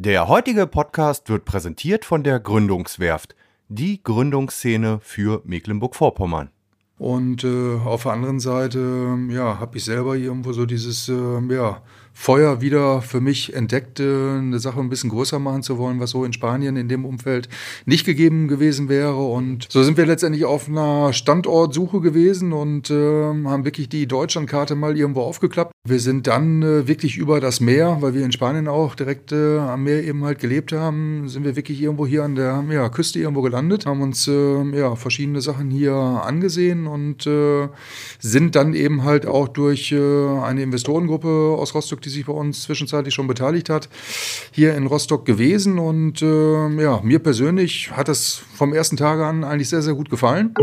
Der heutige Podcast wird präsentiert von der Gründungswerft, die Gründungsszene für Mecklenburg-Vorpommern. Und äh, auf der anderen Seite, ja, habe ich selber irgendwo so dieses, äh, ja, Feuer wieder für mich entdeckte, eine Sache ein bisschen größer machen zu wollen, was so in Spanien in dem Umfeld nicht gegeben gewesen wäre. Und so sind wir letztendlich auf einer Standortsuche gewesen und äh, haben wirklich die Deutschlandkarte mal irgendwo aufgeklappt. Wir sind dann äh, wirklich über das Meer, weil wir in Spanien auch direkt äh, am Meer eben halt gelebt haben, sind wir wirklich irgendwo hier an der ja, Küste irgendwo gelandet, haben uns äh, ja, verschiedene Sachen hier angesehen und äh, sind dann eben halt auch durch äh, eine Investorengruppe aus Rostock, die sich bei uns zwischenzeitlich schon beteiligt hat, hier in Rostock gewesen. Und äh, ja, mir persönlich hat es vom ersten Tage an eigentlich sehr, sehr gut gefallen.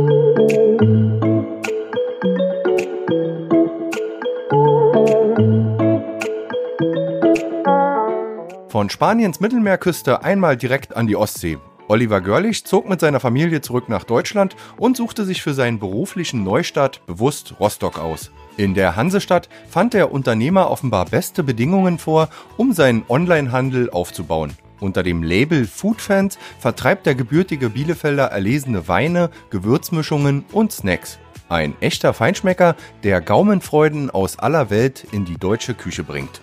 Von Spaniens Mittelmeerküste einmal direkt an die Ostsee. Oliver Görlich zog mit seiner Familie zurück nach Deutschland und suchte sich für seinen beruflichen Neustart bewusst Rostock aus. In der Hansestadt fand der Unternehmer offenbar beste Bedingungen vor, um seinen Onlinehandel aufzubauen. Unter dem Label Foodfans vertreibt der gebürtige Bielefelder erlesene Weine, Gewürzmischungen und Snacks. Ein echter Feinschmecker, der Gaumenfreuden aus aller Welt in die deutsche Küche bringt.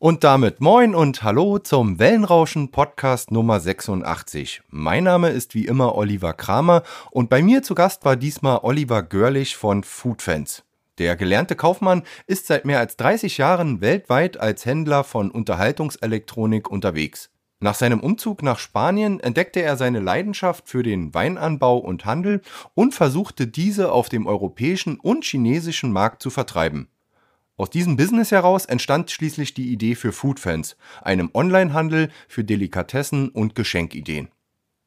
Und damit moin und hallo zum Wellenrauschen Podcast Nummer 86. Mein Name ist wie immer Oliver Kramer und bei mir zu Gast war diesmal Oliver Görlich von Foodfans. Der gelernte Kaufmann ist seit mehr als 30 Jahren weltweit als Händler von Unterhaltungselektronik unterwegs. Nach seinem Umzug nach Spanien entdeckte er seine Leidenschaft für den Weinanbau und Handel und versuchte diese auf dem europäischen und chinesischen Markt zu vertreiben. Aus diesem Business heraus entstand schließlich die Idee für Foodfans, einem Onlinehandel für Delikatessen und Geschenkideen.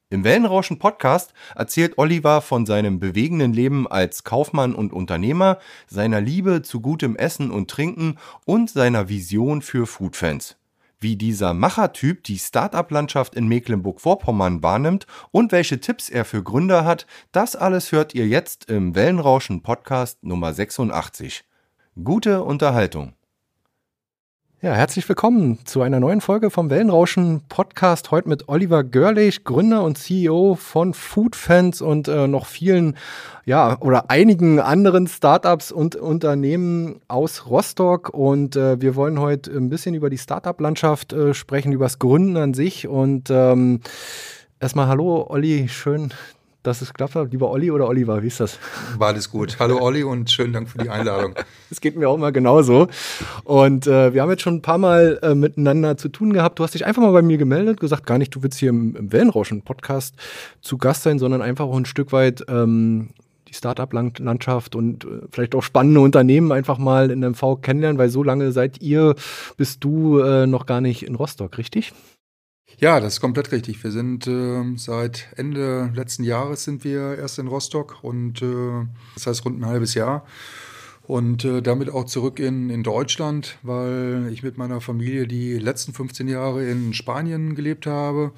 Im Wellenrauschen Podcast erzählt Oliver von seinem bewegenden Leben als Kaufmann und Unternehmer, seiner Liebe zu gutem Essen und Trinken und seiner Vision für Foodfans. Wie dieser Machertyp die Startup-Landschaft in Mecklenburg-Vorpommern wahrnimmt und welche Tipps er für Gründer hat, das alles hört ihr jetzt im Wellenrauschen Podcast Nummer 86. Gute Unterhaltung. Ja, herzlich willkommen zu einer neuen Folge vom Wellenrauschen Podcast. Heute mit Oliver Görlich, Gründer und CEO von Foodfans und äh, noch vielen, ja, oder einigen anderen Startups und Unternehmen aus Rostock. Und äh, wir wollen heute ein bisschen über die Startup-Landschaft äh, sprechen, über das Gründen an sich. Und ähm, erstmal hallo, Olli, schön, dass es geklappt hat. Lieber Olli oder Oliver, wie ist das? War alles gut. Hallo Olli und schönen Dank für die Einladung. Es geht mir auch mal genauso. Und äh, wir haben jetzt schon ein paar Mal äh, miteinander zu tun gehabt. Du hast dich einfach mal bei mir gemeldet, gesagt, gar nicht, du willst hier im, im Wellenrauschen-Podcast zu Gast sein, sondern einfach auch ein Stück weit ähm, die Startup-Landschaft und äh, vielleicht auch spannende Unternehmen einfach mal in MV kennenlernen, weil so lange seid ihr, bist du äh, noch gar nicht in Rostock, richtig? Ja, das ist komplett richtig. Wir sind äh, seit Ende letzten Jahres sind wir erst in Rostock und äh, das heißt rund ein halbes Jahr. Und äh, damit auch zurück in, in Deutschland, weil ich mit meiner Familie die letzten 15 Jahre in Spanien gelebt habe.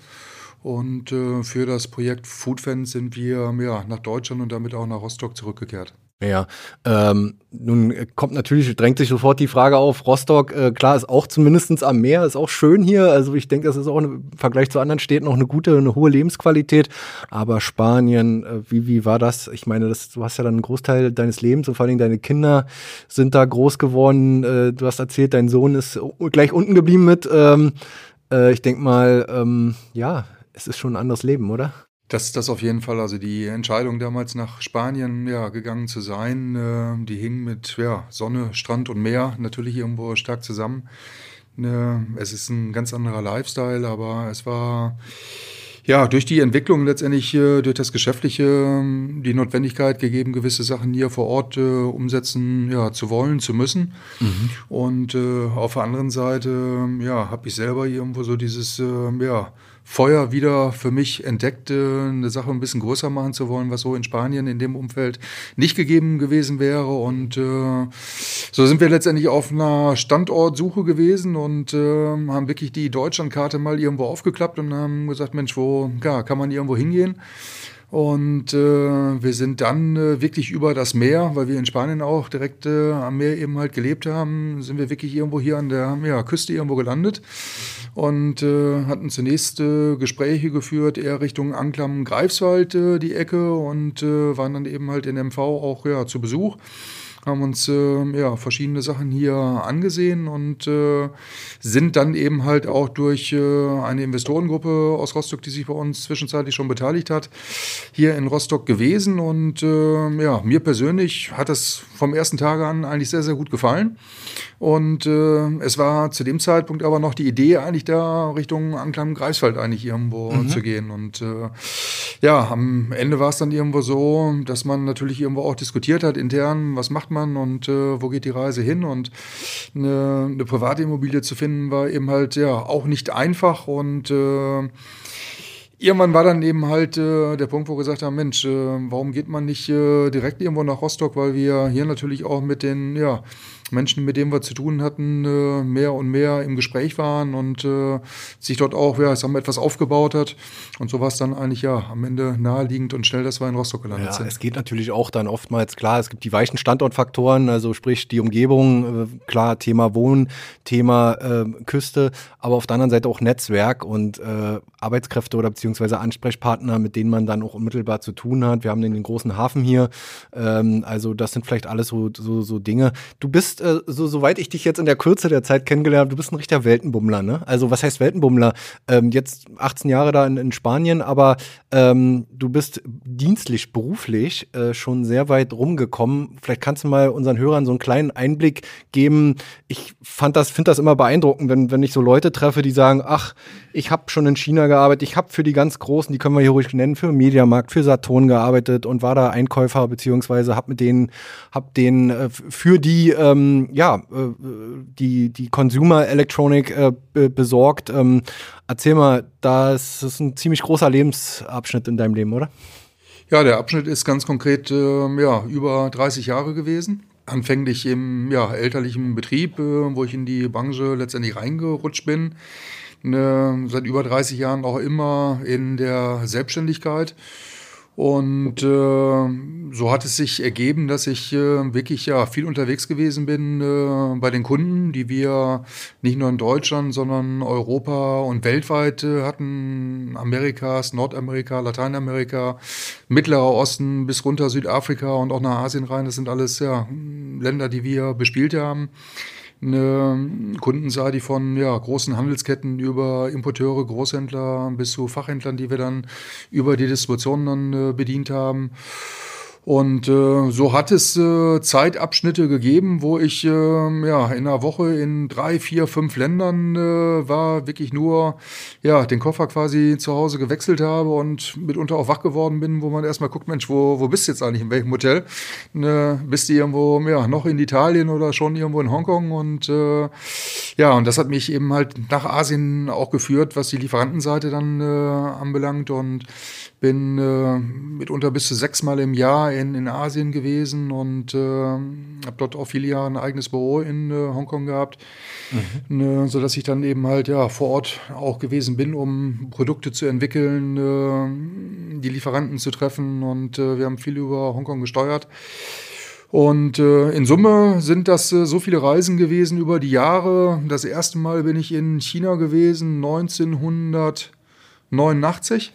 Und äh, für das Projekt Foodfans sind wir ja, nach Deutschland und damit auch nach Rostock zurückgekehrt. Ja, ähm, nun kommt natürlich, drängt sich sofort die Frage auf, Rostock, äh, klar, ist auch zumindest am Meer, ist auch schön hier. Also ich denke, das ist auch im Vergleich zu anderen Städten noch eine gute, eine hohe Lebensqualität. Aber Spanien, äh, wie, wie war das? Ich meine, das, du hast ja dann einen Großteil deines Lebens und vor allen Dingen deine Kinder sind da groß geworden. Äh, du hast erzählt, dein Sohn ist gleich unten geblieben mit. Ähm, äh, ich denke mal, ähm, ja, es ist schon ein anderes Leben, oder? Das, das auf jeden Fall. Also die Entscheidung damals nach Spanien ja, gegangen zu sein, äh, die hing mit ja, Sonne, Strand und Meer natürlich irgendwo stark zusammen. Ne, es ist ein ganz anderer Lifestyle, aber es war ja durch die Entwicklung letztendlich, äh, durch das Geschäftliche, äh, die Notwendigkeit gegeben, gewisse Sachen hier vor Ort äh, umsetzen ja, zu wollen, zu müssen. Mhm. Und äh, auf der anderen Seite ja, habe ich selber irgendwo so dieses äh, ja, Feuer wieder für mich entdeckte, eine Sache ein bisschen größer machen zu wollen, was so in Spanien in dem Umfeld nicht gegeben gewesen wäre. Und äh, so sind wir letztendlich auf einer Standortsuche gewesen und äh, haben wirklich die Deutschlandkarte mal irgendwo aufgeklappt und haben gesagt, Mensch, wo ja, kann man irgendwo hingehen? Und äh, wir sind dann äh, wirklich über das Meer, weil wir in Spanien auch direkt äh, am Meer eben halt gelebt haben, sind wir wirklich irgendwo hier an der ja, Küste irgendwo gelandet und äh, hatten zunächst äh, Gespräche geführt, eher Richtung Anklam Greifswald äh, die Ecke und äh, waren dann eben halt in MV auch ja, zu Besuch haben uns äh, ja, verschiedene Sachen hier angesehen und äh, sind dann eben halt auch durch äh, eine Investorengruppe aus Rostock, die sich bei uns zwischenzeitlich schon beteiligt hat, hier in Rostock gewesen. Und äh, ja, mir persönlich hat es vom ersten Tag an eigentlich sehr, sehr gut gefallen. Und äh, es war zu dem Zeitpunkt aber noch die Idee, eigentlich da Richtung Anklam Greifswald eigentlich irgendwo mhm. zu gehen. Und äh, ja, am Ende war es dann irgendwo so, dass man natürlich irgendwo auch diskutiert hat intern, was macht man und äh, wo geht die Reise hin. Und eine, eine private Immobilie zu finden, war eben halt ja auch nicht einfach und äh, Irgendwann war dann eben halt äh, der Punkt, wo wir gesagt haben, Mensch, äh, warum geht man nicht äh, direkt irgendwo nach Rostock, weil wir hier natürlich auch mit den ja, Menschen, mit denen wir zu tun hatten, äh, mehr und mehr im Gespräch waren und äh, sich dort auch, ja, wir, etwas aufgebaut hat. Und so war es dann eigentlich ja am Ende naheliegend und schnell, dass wir in Rostock gelandet ja, sind. Es geht natürlich auch dann oftmals, klar, es gibt die weichen Standortfaktoren, also sprich die Umgebung, äh, klar, Thema Wohnen, Thema äh, Küste, aber auf der anderen Seite auch Netzwerk und äh, Arbeitskräfte oder beziehungsweise Ansprechpartner, mit denen man dann auch unmittelbar zu tun hat. Wir haben den großen Hafen hier, ähm, also das sind vielleicht alles so, so, so Dinge. Du bist bist, äh, so, soweit ich dich jetzt in der Kürze der Zeit kennengelernt habe, du bist ein richtiger Weltenbummler, ne? Also was heißt Weltenbummler? Ähm, jetzt 18 Jahre da in, in Spanien, aber ähm, du bist dienstlich, beruflich äh, schon sehr weit rumgekommen. Vielleicht kannst du mal unseren Hörern so einen kleinen Einblick geben. Ich das, finde das immer beeindruckend, wenn, wenn ich so Leute treffe, die sagen, ach, ich habe schon in China gearbeitet, ich habe für die ganz Großen, die können wir hier ruhig nennen, für Mediamarkt, für Saturn gearbeitet und war da Einkäufer, beziehungsweise habe mit denen, hab denen äh, für die, ähm, ja, äh, die, die Consumer Electronic äh, besorgt. Ähm, erzähl mal, das ist ein ziemlich großer Lebensabschnitt in deinem Leben, oder? Ja, der Abschnitt ist ganz konkret äh, ja, über 30 Jahre gewesen. Anfänglich im ja, elterlichen Betrieb, äh, wo ich in die Branche letztendlich reingerutscht bin ne, seit über 30 Jahren auch immer in der Selbstständigkeit. Und äh, so hat es sich ergeben, dass ich äh, wirklich ja viel unterwegs gewesen bin äh, bei den Kunden, die wir nicht nur in Deutschland, sondern Europa und weltweit äh, hatten. Amerikas, Nordamerika, Lateinamerika, Mittlerer Osten bis runter Südafrika und auch nach Asien rein. Das sind alles ja Länder, die wir bespielt haben eine Kundenseite, die von ja, großen Handelsketten über Importeure, Großhändler bis zu Fachhändlern, die wir dann über die Distribution dann äh, bedient haben. Und äh, so hat es äh, Zeitabschnitte gegeben, wo ich äh, ja in einer Woche in drei, vier, fünf Ländern äh, war, wirklich nur ja den Koffer quasi zu Hause gewechselt habe und mitunter auch wach geworden bin, wo man erstmal guckt, Mensch, wo, wo bist du jetzt eigentlich, in welchem Hotel? Ne, bist du irgendwo ja noch in Italien oder schon irgendwo in Hongkong? Und äh, ja, und das hat mich eben halt nach Asien auch geführt, was die Lieferantenseite dann äh, anbelangt und bin äh, mitunter bis zu sechsmal im Jahr in, in Asien gewesen und äh, habe dort auch viele Jahre ein eigenes Büro in äh, Hongkong gehabt, mhm. ne, sodass ich dann eben halt ja vor Ort auch gewesen bin, um Produkte zu entwickeln, äh, die Lieferanten zu treffen und äh, wir haben viel über Hongkong gesteuert. Und äh, in Summe sind das äh, so viele Reisen gewesen über die Jahre. Das erste Mal bin ich in China gewesen, 1989.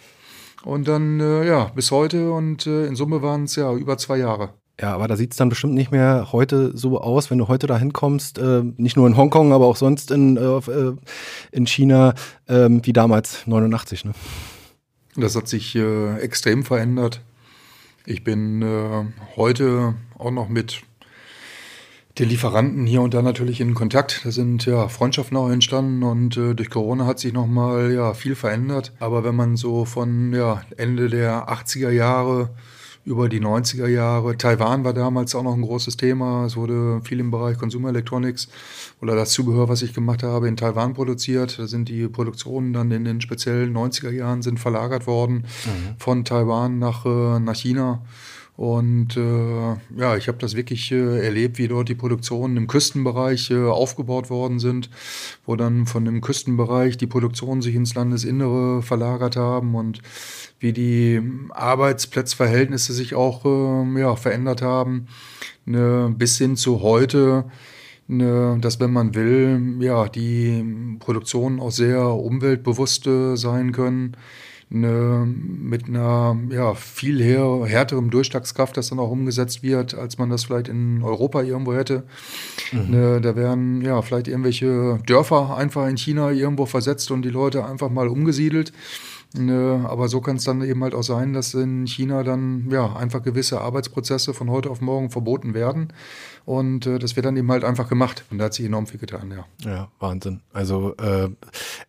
Und dann, äh, ja, bis heute und äh, in Summe waren es ja über zwei Jahre. Ja, aber da sieht es dann bestimmt nicht mehr heute so aus, wenn du heute da hinkommst, äh, nicht nur in Hongkong, aber auch sonst in, äh, äh in China, äh, wie damals 89. Ne? Das hat sich äh, extrem verändert. Ich bin heute auch noch mit den Lieferanten hier und da natürlich in Kontakt. Da sind ja Freundschaften auch entstanden und äh, durch Corona hat sich nochmal ja, viel verändert. Aber wenn man so von ja, Ende der 80er Jahre über die 90er Jahre. Taiwan war damals auch noch ein großes Thema. Es wurde viel im Bereich Consumer Electronics oder das Zubehör, was ich gemacht habe, in Taiwan produziert. Da sind die Produktionen dann in den speziellen 90er Jahren sind verlagert worden mhm. von Taiwan nach, äh, nach China. Und äh, ja, ich habe das wirklich äh, erlebt, wie dort die Produktionen im Küstenbereich äh, aufgebaut worden sind, wo dann von dem Küstenbereich die Produktionen sich ins Landesinnere verlagert haben und wie die Arbeitsplatzverhältnisse sich auch äh, ja, verändert haben, ne, bis hin zu heute, ne, dass wenn man will, ja, die Produktionen auch sehr umweltbewusst äh, sein können eine, mit einer ja, viel her, härterem Durchschlagskraft, das dann auch umgesetzt wird, als man das vielleicht in Europa irgendwo hätte. Mhm. Ne, da werden ja vielleicht irgendwelche Dörfer einfach in China irgendwo versetzt und die Leute einfach mal umgesiedelt. Ne, aber so kann es dann eben halt auch sein, dass in China dann ja einfach gewisse Arbeitsprozesse von heute auf morgen verboten werden. Und äh, das wird dann eben halt einfach gemacht. Und da hat sich enorm viel getan, ja. Ja, Wahnsinn. Also äh,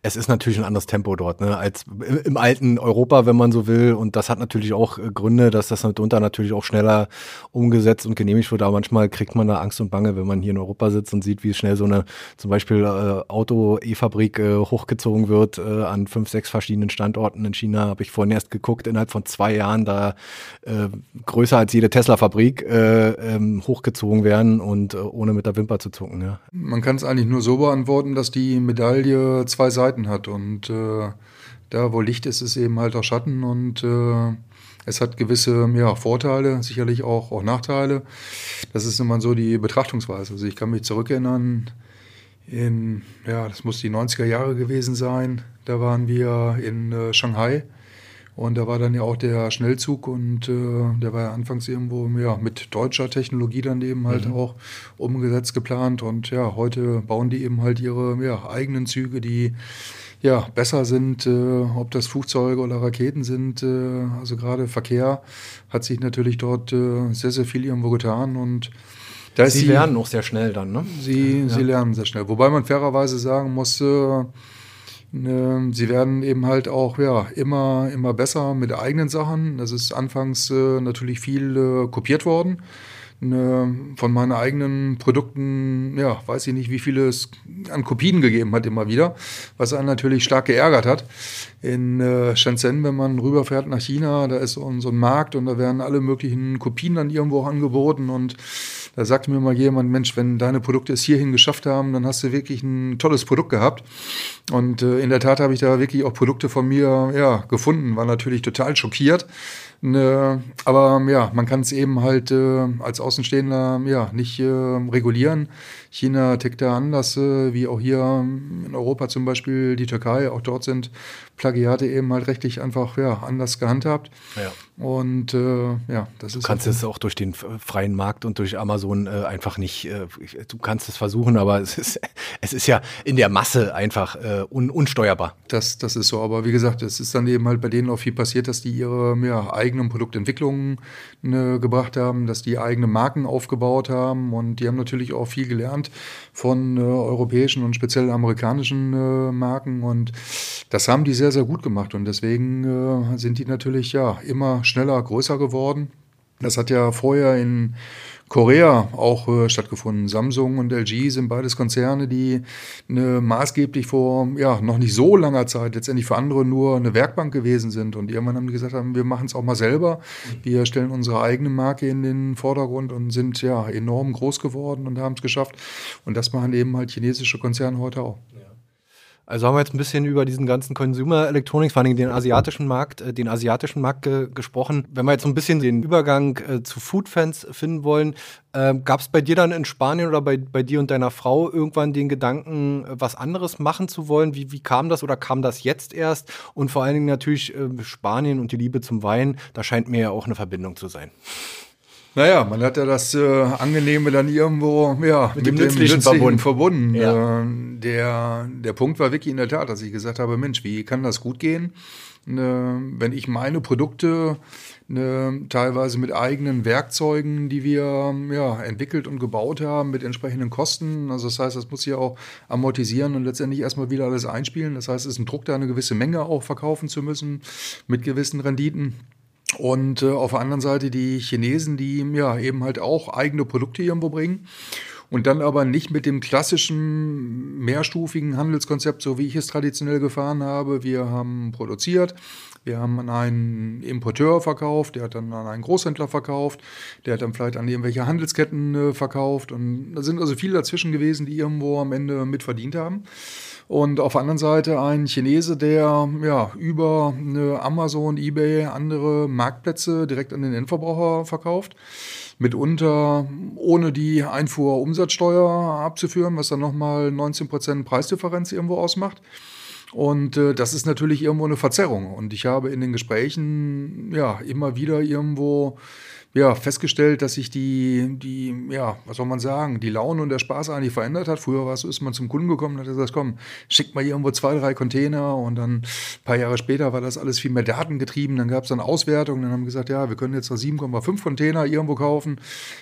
es ist natürlich ein anderes Tempo dort, ne, als im alten Europa, wenn man so will. Und das hat natürlich auch äh, Gründe, dass das mitunter natürlich auch schneller umgesetzt und genehmigt wird. Aber manchmal kriegt man da Angst und Bange, wenn man hier in Europa sitzt und sieht, wie schnell so eine zum Beispiel äh, Auto-E-Fabrik äh, hochgezogen wird äh, an fünf, sechs verschiedenen Standorten in China. Habe ich vorhin erst geguckt, innerhalb von zwei Jahren da äh, größer als jede Tesla-Fabrik äh, ähm, hochgezogen werden und äh, ohne mit der Wimper zu zucken. Ja. Man kann es eigentlich nur so beantworten, dass die Medaille zwei Seiten hat und äh, da, wo Licht ist, ist eben halt auch Schatten und äh, es hat gewisse ja, Vorteile, sicherlich auch, auch Nachteile. Das ist immer so die Betrachtungsweise. Also ich kann mich zurückerinnern, in, ja, das muss die 90er Jahre gewesen sein. Da waren wir in äh, Shanghai und da war dann ja auch der Schnellzug und äh, der war ja anfangs irgendwo ja, mit deutscher Technologie dann eben halt mhm. auch umgesetzt geplant. Und ja, heute bauen die eben halt ihre ja, eigenen Züge, die ja besser sind, äh, ob das Flugzeuge oder Raketen sind. Äh, also gerade Verkehr hat sich natürlich dort äh, sehr, sehr viel irgendwo getan und Sie lernen auch sehr schnell dann, ne? Sie, ja. sie lernen sehr schnell. Wobei man fairerweise sagen muss, äh, sie werden eben halt auch ja, immer, immer besser mit eigenen Sachen. Das ist anfangs äh, natürlich viel äh, kopiert worden. Ne, von meinen eigenen Produkten, ja, weiß ich nicht, wie viele es an Kopien gegeben hat immer wieder, was einen natürlich stark geärgert hat. In äh, Shenzhen, wenn man rüberfährt nach China, da ist so ein, so ein Markt und da werden alle möglichen Kopien dann irgendwo angeboten und da sagte mir mal jemand, Mensch, wenn deine Produkte es hierhin geschafft haben, dann hast du wirklich ein tolles Produkt gehabt. Und äh, in der Tat habe ich da wirklich auch Produkte von mir ja, gefunden, war natürlich total schockiert. Ne, aber ja, man kann es eben halt äh, als Außenstehender ja nicht äh, regulieren. China tickt da anders, äh, wie auch hier in Europa zum Beispiel, die Türkei. Auch dort sind Plagiate eben halt rechtlich einfach ja, anders gehandhabt. Ja. Und äh, ja, das du ist. Du kannst es auch durch den freien Markt und durch Amazon äh, einfach nicht, äh, du kannst es versuchen, aber es ist, es ist ja in der Masse einfach äh, un, unsteuerbar. Das, das ist so, aber wie gesagt, es ist dann eben halt bei denen auch viel passiert, dass die ihre ja, eigenen Produktentwicklungen ne, gebracht haben, dass die eigene Marken aufgebaut haben. Und die haben natürlich auch viel gelernt von äh, europäischen und speziell amerikanischen äh, Marken. Und das haben die sehr, sehr gut gemacht. Und deswegen äh, sind die natürlich ja immer schneller, größer geworden. Das hat ja vorher in Korea auch äh, stattgefunden. Samsung und LG sind beides Konzerne, die eine maßgeblich vor ja, noch nicht so langer Zeit letztendlich für andere nur eine Werkbank gewesen sind. Und irgendwann haben die gesagt, haben, wir machen es auch mal selber. Wir stellen unsere eigene Marke in den Vordergrund und sind ja enorm groß geworden und haben es geschafft. Und das machen eben halt chinesische Konzerne heute auch. Ja. Also haben wir jetzt ein bisschen über diesen ganzen Consumer Electronics, vor allem den asiatischen Markt, äh, den asiatischen Markt ge gesprochen. Wenn wir jetzt so ein bisschen den Übergang äh, zu Foodfans finden wollen, äh, gab es bei dir dann in Spanien oder bei, bei dir und deiner Frau irgendwann den Gedanken, äh, was anderes machen zu wollen? Wie, wie kam das oder kam das jetzt erst? Und vor allen Dingen natürlich äh, Spanien und die Liebe zum Wein, da scheint mir ja auch eine Verbindung zu sein. Naja, man hat ja das äh, Angenehme dann irgendwo ja, mit, mit dem, Nützlichen, verbunden. verbunden. Ja. Äh, der, der Punkt war wirklich in der Tat, dass ich gesagt habe, Mensch, wie kann das gut gehen, ne, wenn ich meine Produkte ne, teilweise mit eigenen Werkzeugen, die wir ja, entwickelt und gebaut haben, mit entsprechenden Kosten. Also das heißt, das muss ich auch amortisieren und letztendlich erstmal wieder alles einspielen. Das heißt, es ist ein Druck, da eine gewisse Menge auch verkaufen zu müssen mit gewissen Renditen. Und äh, auf der anderen Seite die Chinesen, die ja eben halt auch eigene Produkte irgendwo bringen. und dann aber nicht mit dem klassischen mehrstufigen Handelskonzept, so wie ich es traditionell gefahren habe. Wir haben produziert, wir haben an einen Importeur verkauft, der hat dann an einen Großhändler verkauft, der hat dann vielleicht an irgendwelche Handelsketten äh, verkauft. Und da sind also viele dazwischen gewesen, die irgendwo am Ende mit verdient haben. Und auf der anderen Seite ein Chinese, der ja über Amazon, eBay, andere Marktplätze direkt an den Endverbraucher verkauft. Mitunter ohne die Einfuhrumsatzsteuer abzuführen, was dann nochmal 19% Preisdifferenz irgendwo ausmacht. Und äh, das ist natürlich irgendwo eine Verzerrung. Und ich habe in den Gesprächen ja immer wieder irgendwo ja, festgestellt, dass sich die, die, ja, was soll man sagen, die Laune und der Spaß eigentlich verändert hat. Früher war es so, ist man zum Kunden gekommen und hat gesagt, komm, schickt mal irgendwo zwei, drei Container und dann ein paar Jahre später war das alles viel mehr datengetrieben. Dann gab es dann Auswertungen, dann haben wir gesagt, ja, wir können jetzt noch 7,5 Container irgendwo kaufen.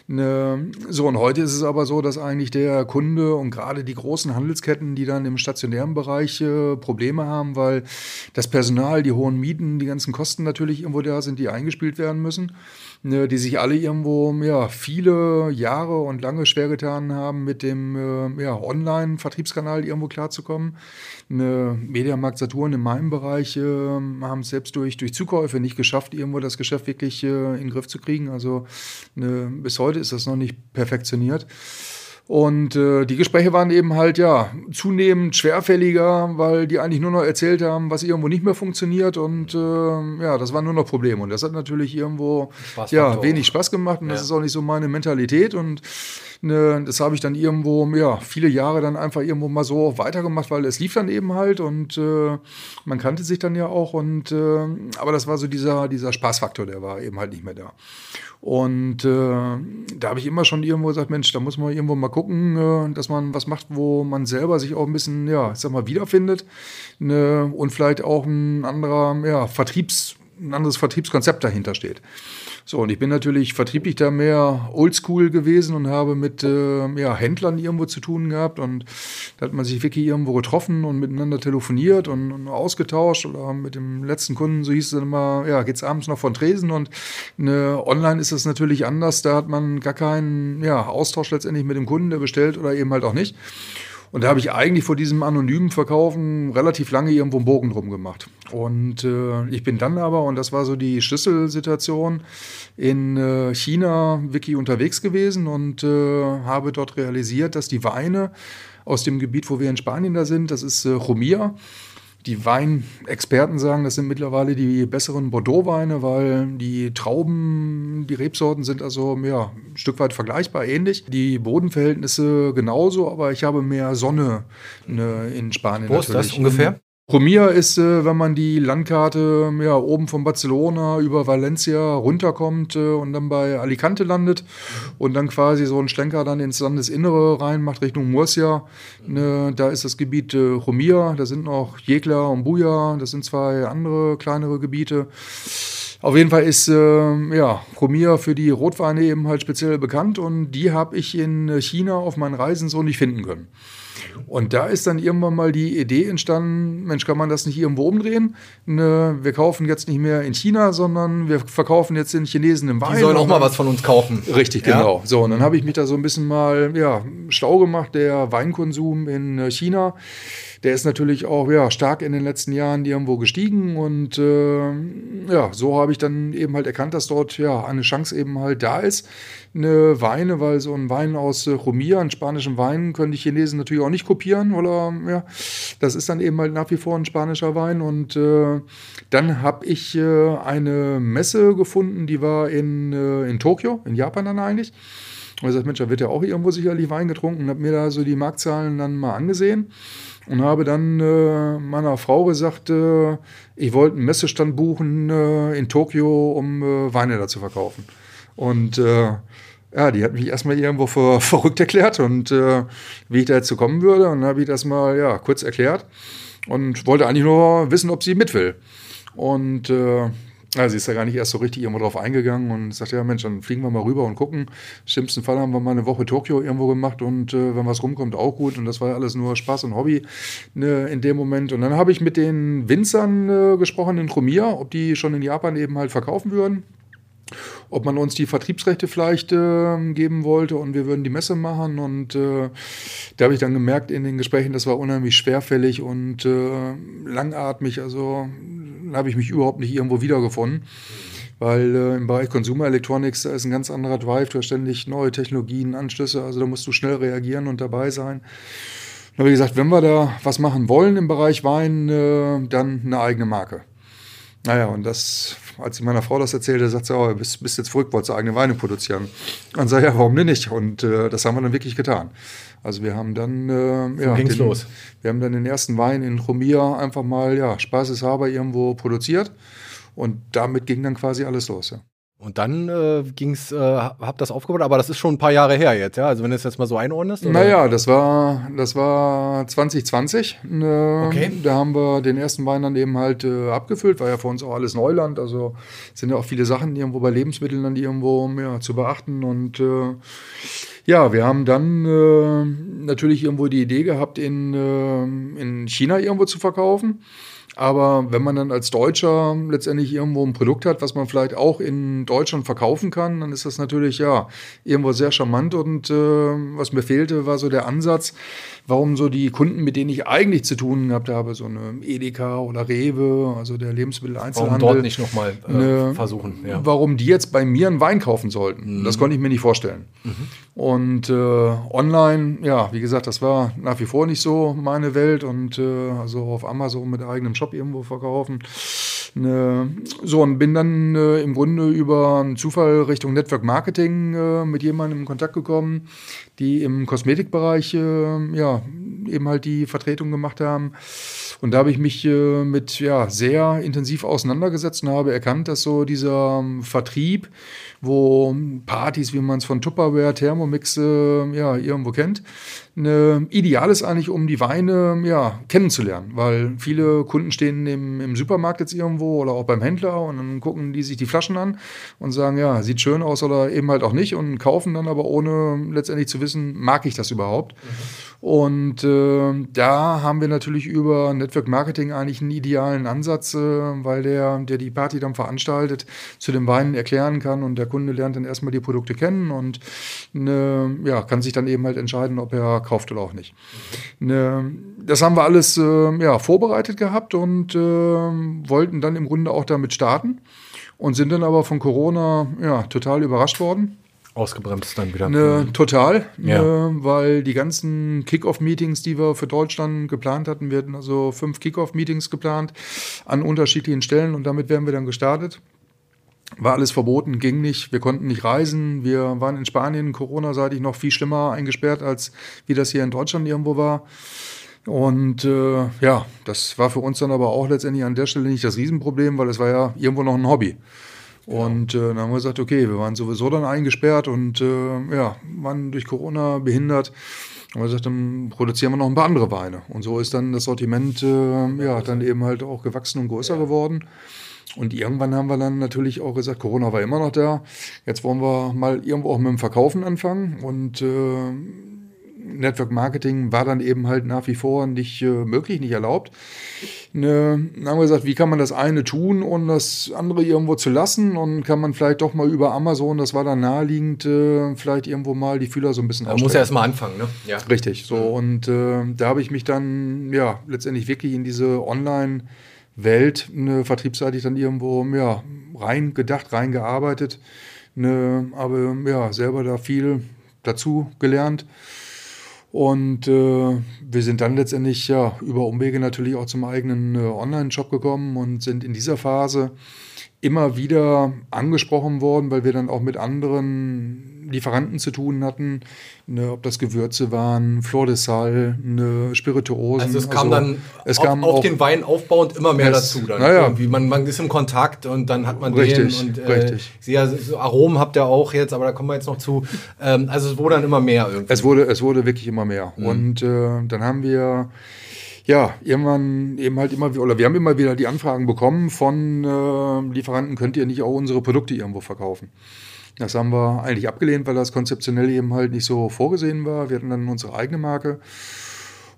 Ne, so, und heute ist es aber so, dass eigentlich der Kunde und gerade die großen Handelsketten, die dann im stationären Bereich äh, Probleme haben, weil das Personal, die hohen Mieten, die ganzen Kosten natürlich irgendwo da sind, die eingespielt werden müssen die sich alle irgendwo ja, viele Jahre und lange schwer getan haben, mit dem äh, ja, Online-Vertriebskanal irgendwo klarzukommen. Ne, Mediamarkt Saturn in meinem Bereich äh, haben es selbst durch, durch Zukäufe nicht geschafft, irgendwo das Geschäft wirklich äh, in den Griff zu kriegen. Also ne, bis heute ist das noch nicht perfektioniert. Und äh, die Gespräche waren eben halt ja zunehmend schwerfälliger, weil die eigentlich nur noch erzählt haben, was irgendwo nicht mehr funktioniert. Und äh, ja, das waren nur noch Probleme. Und das hat natürlich irgendwo ja, wenig Spaß gemacht. Und ja. das ist auch nicht so meine Mentalität. Und das habe ich dann irgendwo, ja, viele Jahre dann einfach irgendwo mal so weitergemacht, weil es lief dann eben halt und äh, man kannte sich dann ja auch. Und äh, aber das war so dieser, dieser Spaßfaktor, der war eben halt nicht mehr da. Und äh, da habe ich immer schon irgendwo gesagt, Mensch, da muss man irgendwo mal gucken, äh, dass man was macht, wo man selber sich auch ein bisschen, ja, ich sag mal, wiederfindet ne, und vielleicht auch ein anderer, ja, Vertriebs, ein anderes Vertriebskonzept dahinter steht. So, und ich bin natürlich vertrieblich da mehr oldschool gewesen und habe mit äh, ja, Händlern irgendwo zu tun gehabt. Und da hat man sich wirklich irgendwo getroffen und miteinander telefoniert und, und ausgetauscht. Oder mit dem letzten Kunden, so hieß es dann immer, ja, geht's abends noch von Tresen. Und ne, online ist das natürlich anders. Da hat man gar keinen ja, Austausch letztendlich mit dem Kunden, der bestellt oder eben halt auch nicht. Und da habe ich eigentlich vor diesem anonymen Verkaufen relativ lange irgendwo einen Bogen drum gemacht. Und äh, ich bin dann aber, und das war so die Schlüsselsituation, in äh, China wirklich unterwegs gewesen und äh, habe dort realisiert, dass die Weine aus dem Gebiet, wo wir in Spanien da sind, das ist äh, Romia, die Weinexperten sagen, das sind mittlerweile die besseren Bordeaux-Weine, weil die Trauben, die Rebsorten sind also ja, ein Stück weit vergleichbar, ähnlich. Die Bodenverhältnisse genauso, aber ich habe mehr Sonne ne, in Spanien. Wo ist das ungefähr? Romia ist, äh, wenn man die Landkarte ja, oben von Barcelona über Valencia runterkommt äh, und dann bei Alicante landet und dann quasi so einen Schlenker dann ins Landesinnere rein macht Richtung Murcia. Ne, da ist das Gebiet äh, Romia, da sind noch Jekla und Buja, das sind zwei andere kleinere Gebiete. Auf jeden Fall ist äh, ja, Romia für die Rotweine eben halt speziell bekannt und die habe ich in China auf meinen Reisen so nicht finden können. Und da ist dann irgendwann mal die Idee entstanden, Mensch, kann man das nicht irgendwo umdrehen? Ne, wir kaufen jetzt nicht mehr in China, sondern wir verkaufen jetzt den Chinesen im Wein. Die sollen auch mal was von uns kaufen. Richtig, ja? genau. So, und dann habe ich mich da so ein bisschen mal ja, schlau gemacht, der Weinkonsum in äh, China der ist natürlich auch ja, stark in den letzten Jahren irgendwo gestiegen und äh, ja, so habe ich dann eben halt erkannt, dass dort ja eine Chance eben halt da ist. Eine Weine, weil so ein Wein aus äh, Romia, einen spanischen Wein, können die Chinesen natürlich auch nicht kopieren oder ja, das ist dann eben halt nach wie vor ein spanischer Wein und äh, dann habe ich äh, eine Messe gefunden, die war in, äh, in Tokio, in Japan dann eigentlich. Und ich gesagt, Mensch, da wird ja auch irgendwo sicherlich Wein getrunken habe mir da so die Marktzahlen dann mal angesehen und habe dann äh, meiner Frau gesagt, äh, ich wollte einen Messestand buchen äh, in Tokio, um äh, Weine da zu verkaufen. Und äh, ja, die hat mich erstmal irgendwo für verrückt erklärt und äh, wie ich da jetzt so kommen würde. Und dann habe ich das mal ja, kurz erklärt und wollte eigentlich nur wissen, ob sie mit will. Und ja, sie ist da gar nicht erst so richtig irgendwo drauf eingegangen und sagte, ja Mensch, dann fliegen wir mal rüber und gucken. Im schlimmsten Fall haben wir mal eine Woche Tokio irgendwo gemacht und äh, wenn was rumkommt, auch gut. Und das war ja alles nur Spaß und Hobby ne, in dem Moment. Und dann habe ich mit den Winzern äh, gesprochen in Tromia, ob die schon in Japan eben halt verkaufen würden. Ob man uns die Vertriebsrechte vielleicht äh, geben wollte und wir würden die Messe machen. Und äh, da habe ich dann gemerkt in den Gesprächen, das war unheimlich schwerfällig und äh, langatmig. Also habe ich mich überhaupt nicht irgendwo wiedergefunden. Weil äh, im Bereich Consumer Electronics, da ist ein ganz anderer Drive, du hast ständig neue Technologien, Anschlüsse, also da musst du schnell reagieren und dabei sein. Dann habe gesagt, wenn wir da was machen wollen im Bereich Wein, äh, dann eine eigene Marke. Naja, und das, als ich meiner Frau das erzählte, sagt sie, oh, bist, bist jetzt verrückt, wolltest du eigene Weine produzieren. Und sag ja, warum denn nicht? Und äh, das haben wir dann wirklich getan. Also wir haben dann, äh, ja, den, los. wir haben dann den ersten Wein in Romia einfach mal, ja, spaßeshalber irgendwo produziert. Und damit ging dann quasi alles los, ja. Und dann äh, ging's, äh, hab das aufgebaut, aber das ist schon ein paar Jahre her jetzt, ja? Also wenn du es jetzt mal so einordnest? Oder? Naja, das war, das war 2020. Äh, okay. Da haben wir den ersten Wein dann eben halt äh, abgefüllt, war ja für uns auch alles Neuland. Also sind ja auch viele Sachen irgendwo bei Lebensmitteln dann irgendwo ja, zu beachten. Und äh, ja, wir haben dann äh, natürlich irgendwo die Idee gehabt, in, äh, in China irgendwo zu verkaufen. Aber wenn man dann als Deutscher letztendlich irgendwo ein Produkt hat, was man vielleicht auch in Deutschland verkaufen kann, dann ist das natürlich ja irgendwo sehr charmant. Und äh, was mir fehlte, war so der Ansatz, warum so die Kunden, mit denen ich eigentlich zu tun gehabt habe, so eine Edeka oder Rewe, also der Lebensmitteleinzelhandel. Warum dort nicht nochmal äh, ne, versuchen? Ja. Warum die jetzt bei mir einen Wein kaufen sollten, mhm. das konnte ich mir nicht vorstellen. Mhm. Und äh, online, ja, wie gesagt, das war nach wie vor nicht so meine Welt und äh, also auf Amazon mit eigenem Shop irgendwo verkaufen. Ne, so, und bin dann äh, im Grunde über einen Zufall Richtung Network Marketing äh, mit jemandem in Kontakt gekommen, die im Kosmetikbereich äh, ja, eben halt die Vertretung gemacht haben. Und da habe ich mich äh, mit ja, sehr intensiv auseinandergesetzt und habe erkannt, dass so dieser ähm, Vertrieb, wo Partys, wie man es von Tupperware, Thermomix äh, ja, irgendwo kennt, eine, ideal ist eigentlich, um die Weine ja, kennenzulernen. Weil viele Kunden stehen im, im Supermarkt jetzt irgendwo oder auch beim Händler und dann gucken die sich die Flaschen an und sagen, ja, sieht schön aus oder eben halt auch nicht und kaufen dann aber ohne letztendlich zu wissen, mag ich das überhaupt. Mhm. Und äh, da haben wir natürlich über Network Marketing eigentlich einen idealen Ansatz, äh, weil der, der die Party dann veranstaltet, zu den Weinen erklären kann und der Kunde lernt dann erstmal die Produkte kennen und äh, ja, kann sich dann eben halt entscheiden, ob er kauft oder auch nicht. Ne, das haben wir alles äh, ja, vorbereitet gehabt und äh, wollten dann im Grunde auch damit starten und sind dann aber von Corona ja, total überrascht worden ausgebremst dann wieder. Ne, total, ja. ne, weil die ganzen Kickoff-Meetings, die wir für Deutschland geplant hatten, wir hatten also fünf Kickoff-Meetings geplant an unterschiedlichen Stellen und damit wären wir dann gestartet. War alles verboten, ging nicht, wir konnten nicht reisen, wir waren in Spanien Corona-seitig noch viel schlimmer eingesperrt, als wie das hier in Deutschland irgendwo war. Und äh, ja, das war für uns dann aber auch letztendlich an der Stelle nicht das Riesenproblem, weil es war ja irgendwo noch ein Hobby. Und äh, dann haben wir gesagt, okay, wir waren sowieso dann eingesperrt und äh, ja, waren durch Corona behindert. Und wir gesagt, dann produzieren wir noch ein paar andere Weine. Und so ist dann das Sortiment äh, ja dann eben halt auch gewachsen und größer geworden. Und irgendwann haben wir dann natürlich auch gesagt, Corona war immer noch da. Jetzt wollen wir mal irgendwo auch mit dem Verkaufen anfangen. Und äh, Network Marketing war dann eben halt nach wie vor nicht äh, möglich, nicht erlaubt. Ne, dann haben wir gesagt, wie kann man das eine tun und das andere irgendwo zu lassen und kann man vielleicht doch mal über Amazon, das war dann naheliegend, äh, vielleicht irgendwo mal die Fühler so ein bisschen Man muss ja erst mal anfangen, ne? Ja. Richtig, so und äh, da habe ich mich dann ja letztendlich wirklich in diese Online- Welt, ne, vertriebsseitig dann irgendwo ja, rein gedacht, reingearbeitet. Ne, aber ja, selber da viel dazu gelernt. Und äh, wir sind dann letztendlich ja über Umwege natürlich auch zum eigenen äh, Online-Shop gekommen und sind in dieser Phase immer wieder angesprochen worden, weil wir dann auch mit anderen Lieferanten zu tun hatten, ne, ob das Gewürze waren, Flor de Sal, ne, Spirituosen. Also es kam also, dann es auf, kam auf den Wein aufbauend immer mehr es, dazu. Dann naja. irgendwie. Man, man ist im Kontakt und dann hat man richtig, den. Und, äh, richtig. Ja, so Aromen habt ihr auch jetzt, aber da kommen wir jetzt noch zu. Ähm, also es wurde dann immer mehr irgendwie. Es wurde, es wurde wirklich immer mehr. Mhm. Und äh, dann haben wir ja, irgendwann eben halt immer, oder wir haben immer wieder die Anfragen bekommen von äh, Lieferanten, könnt ihr nicht auch unsere Produkte irgendwo verkaufen? Das haben wir eigentlich abgelehnt, weil das konzeptionell eben halt nicht so vorgesehen war. Wir hatten dann unsere eigene Marke.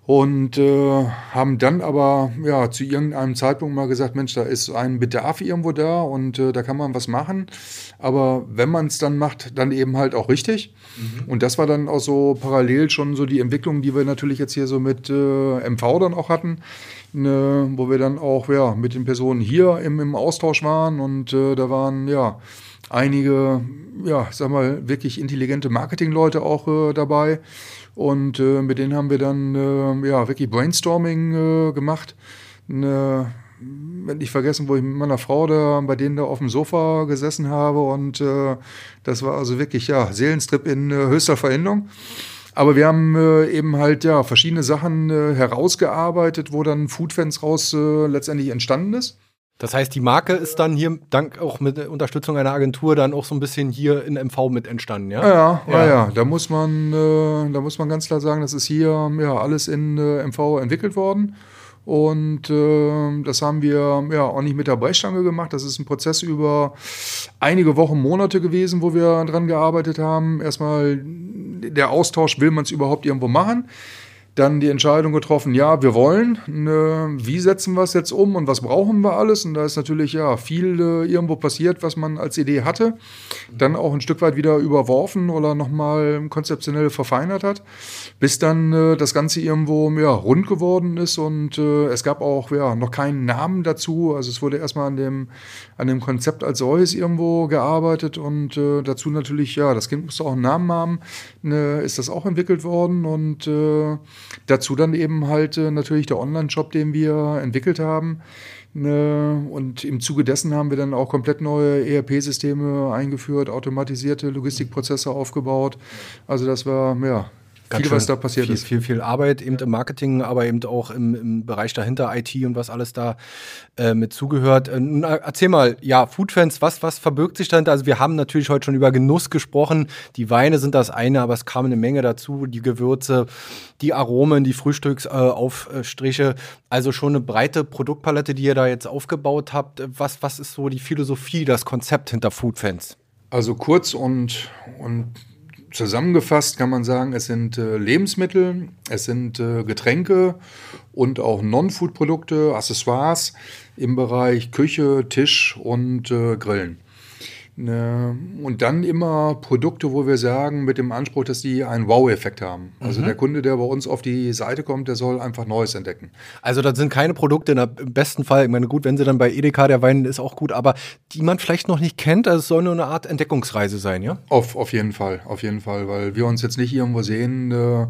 Und äh, haben dann aber ja zu irgendeinem Zeitpunkt mal gesagt, Mensch, da ist ein Bedarf irgendwo da und äh, da kann man was machen. Aber wenn man es dann macht, dann eben halt auch richtig. Mhm. Und das war dann auch so parallel schon so die Entwicklung, die wir natürlich jetzt hier so mit äh, MV dann auch hatten, ne, wo wir dann auch ja mit den Personen hier im, im Austausch waren und äh, da waren ja einige, ja, sag mal, wirklich intelligente Marketingleute auch äh, dabei. Und äh, mit denen haben wir dann äh, ja, wirklich Brainstorming äh, gemacht. Ne, nicht vergessen, wo ich mit meiner Frau da bei denen da auf dem Sofa gesessen habe. Und äh, das war also wirklich ja, Seelenstrip in äh, höchster Veränderung. Aber wir haben äh, eben halt ja verschiedene Sachen äh, herausgearbeitet, wo dann Foodfans raus äh, letztendlich entstanden ist. Das heißt, die Marke ist dann hier dank auch mit Unterstützung einer Agentur dann auch so ein bisschen hier in MV mit entstanden, ja? Ja, ja, ja. ja. Da muss man, äh, da muss man ganz klar sagen, das ist hier ja alles in äh, MV entwickelt worden. Und äh, das haben wir ja auch nicht mit der Brechstange gemacht. Das ist ein Prozess über einige Wochen, Monate gewesen, wo wir dran gearbeitet haben. Erstmal der Austausch, will man es überhaupt irgendwo machen? Dann die Entscheidung getroffen, ja, wir wollen, ne, wie setzen wir es jetzt um und was brauchen wir alles? Und da ist natürlich ja viel äh, irgendwo passiert, was man als Idee hatte, dann auch ein Stück weit wieder überworfen oder nochmal konzeptionell verfeinert hat, bis dann äh, das Ganze irgendwo ja, rund geworden ist und äh, es gab auch ja, noch keinen Namen dazu. Also es wurde erstmal an dem, an dem Konzept als solches irgendwo gearbeitet und äh, dazu natürlich, ja, das Kind musste auch einen Namen haben, ne, ist das auch entwickelt worden und äh, Dazu dann eben halt äh, natürlich der Online-Shop, den wir entwickelt haben. Ne, und im Zuge dessen haben wir dann auch komplett neue ERP-Systeme eingeführt, automatisierte Logistikprozesse aufgebaut. Also das war ja Ganz viel, was da passiert viel, ist. Viel, viel Arbeit eben im Marketing, aber eben auch im, im Bereich dahinter, IT und was alles da äh, mit zugehört. Äh, erzähl mal, ja, Foodfans, was, was verbirgt sich dahinter? Also wir haben natürlich heute schon über Genuss gesprochen. Die Weine sind das eine, aber es kam eine Menge dazu. Die Gewürze, die Aromen, die Frühstücksaufstriche. Äh, also schon eine breite Produktpalette, die ihr da jetzt aufgebaut habt. Was, was ist so die Philosophie, das Konzept hinter Foodfans? Also kurz und, und Zusammengefasst kann man sagen, es sind äh, Lebensmittel, es sind äh, Getränke und auch Non-Food-Produkte, Accessoires im Bereich Küche, Tisch und äh, Grillen. Ne, und dann immer Produkte, wo wir sagen, mit dem Anspruch, dass die einen Wow-Effekt haben. Also mhm. der Kunde, der bei uns auf die Seite kommt, der soll einfach Neues entdecken. Also das sind keine Produkte, im besten Fall, ich meine, gut, wenn sie dann bei Edeka, der Wein ist auch gut, aber die man vielleicht noch nicht kennt, also es soll nur eine Art Entdeckungsreise sein, ja? Auf, auf jeden Fall, auf jeden Fall, weil wir uns jetzt nicht irgendwo sehen, äh,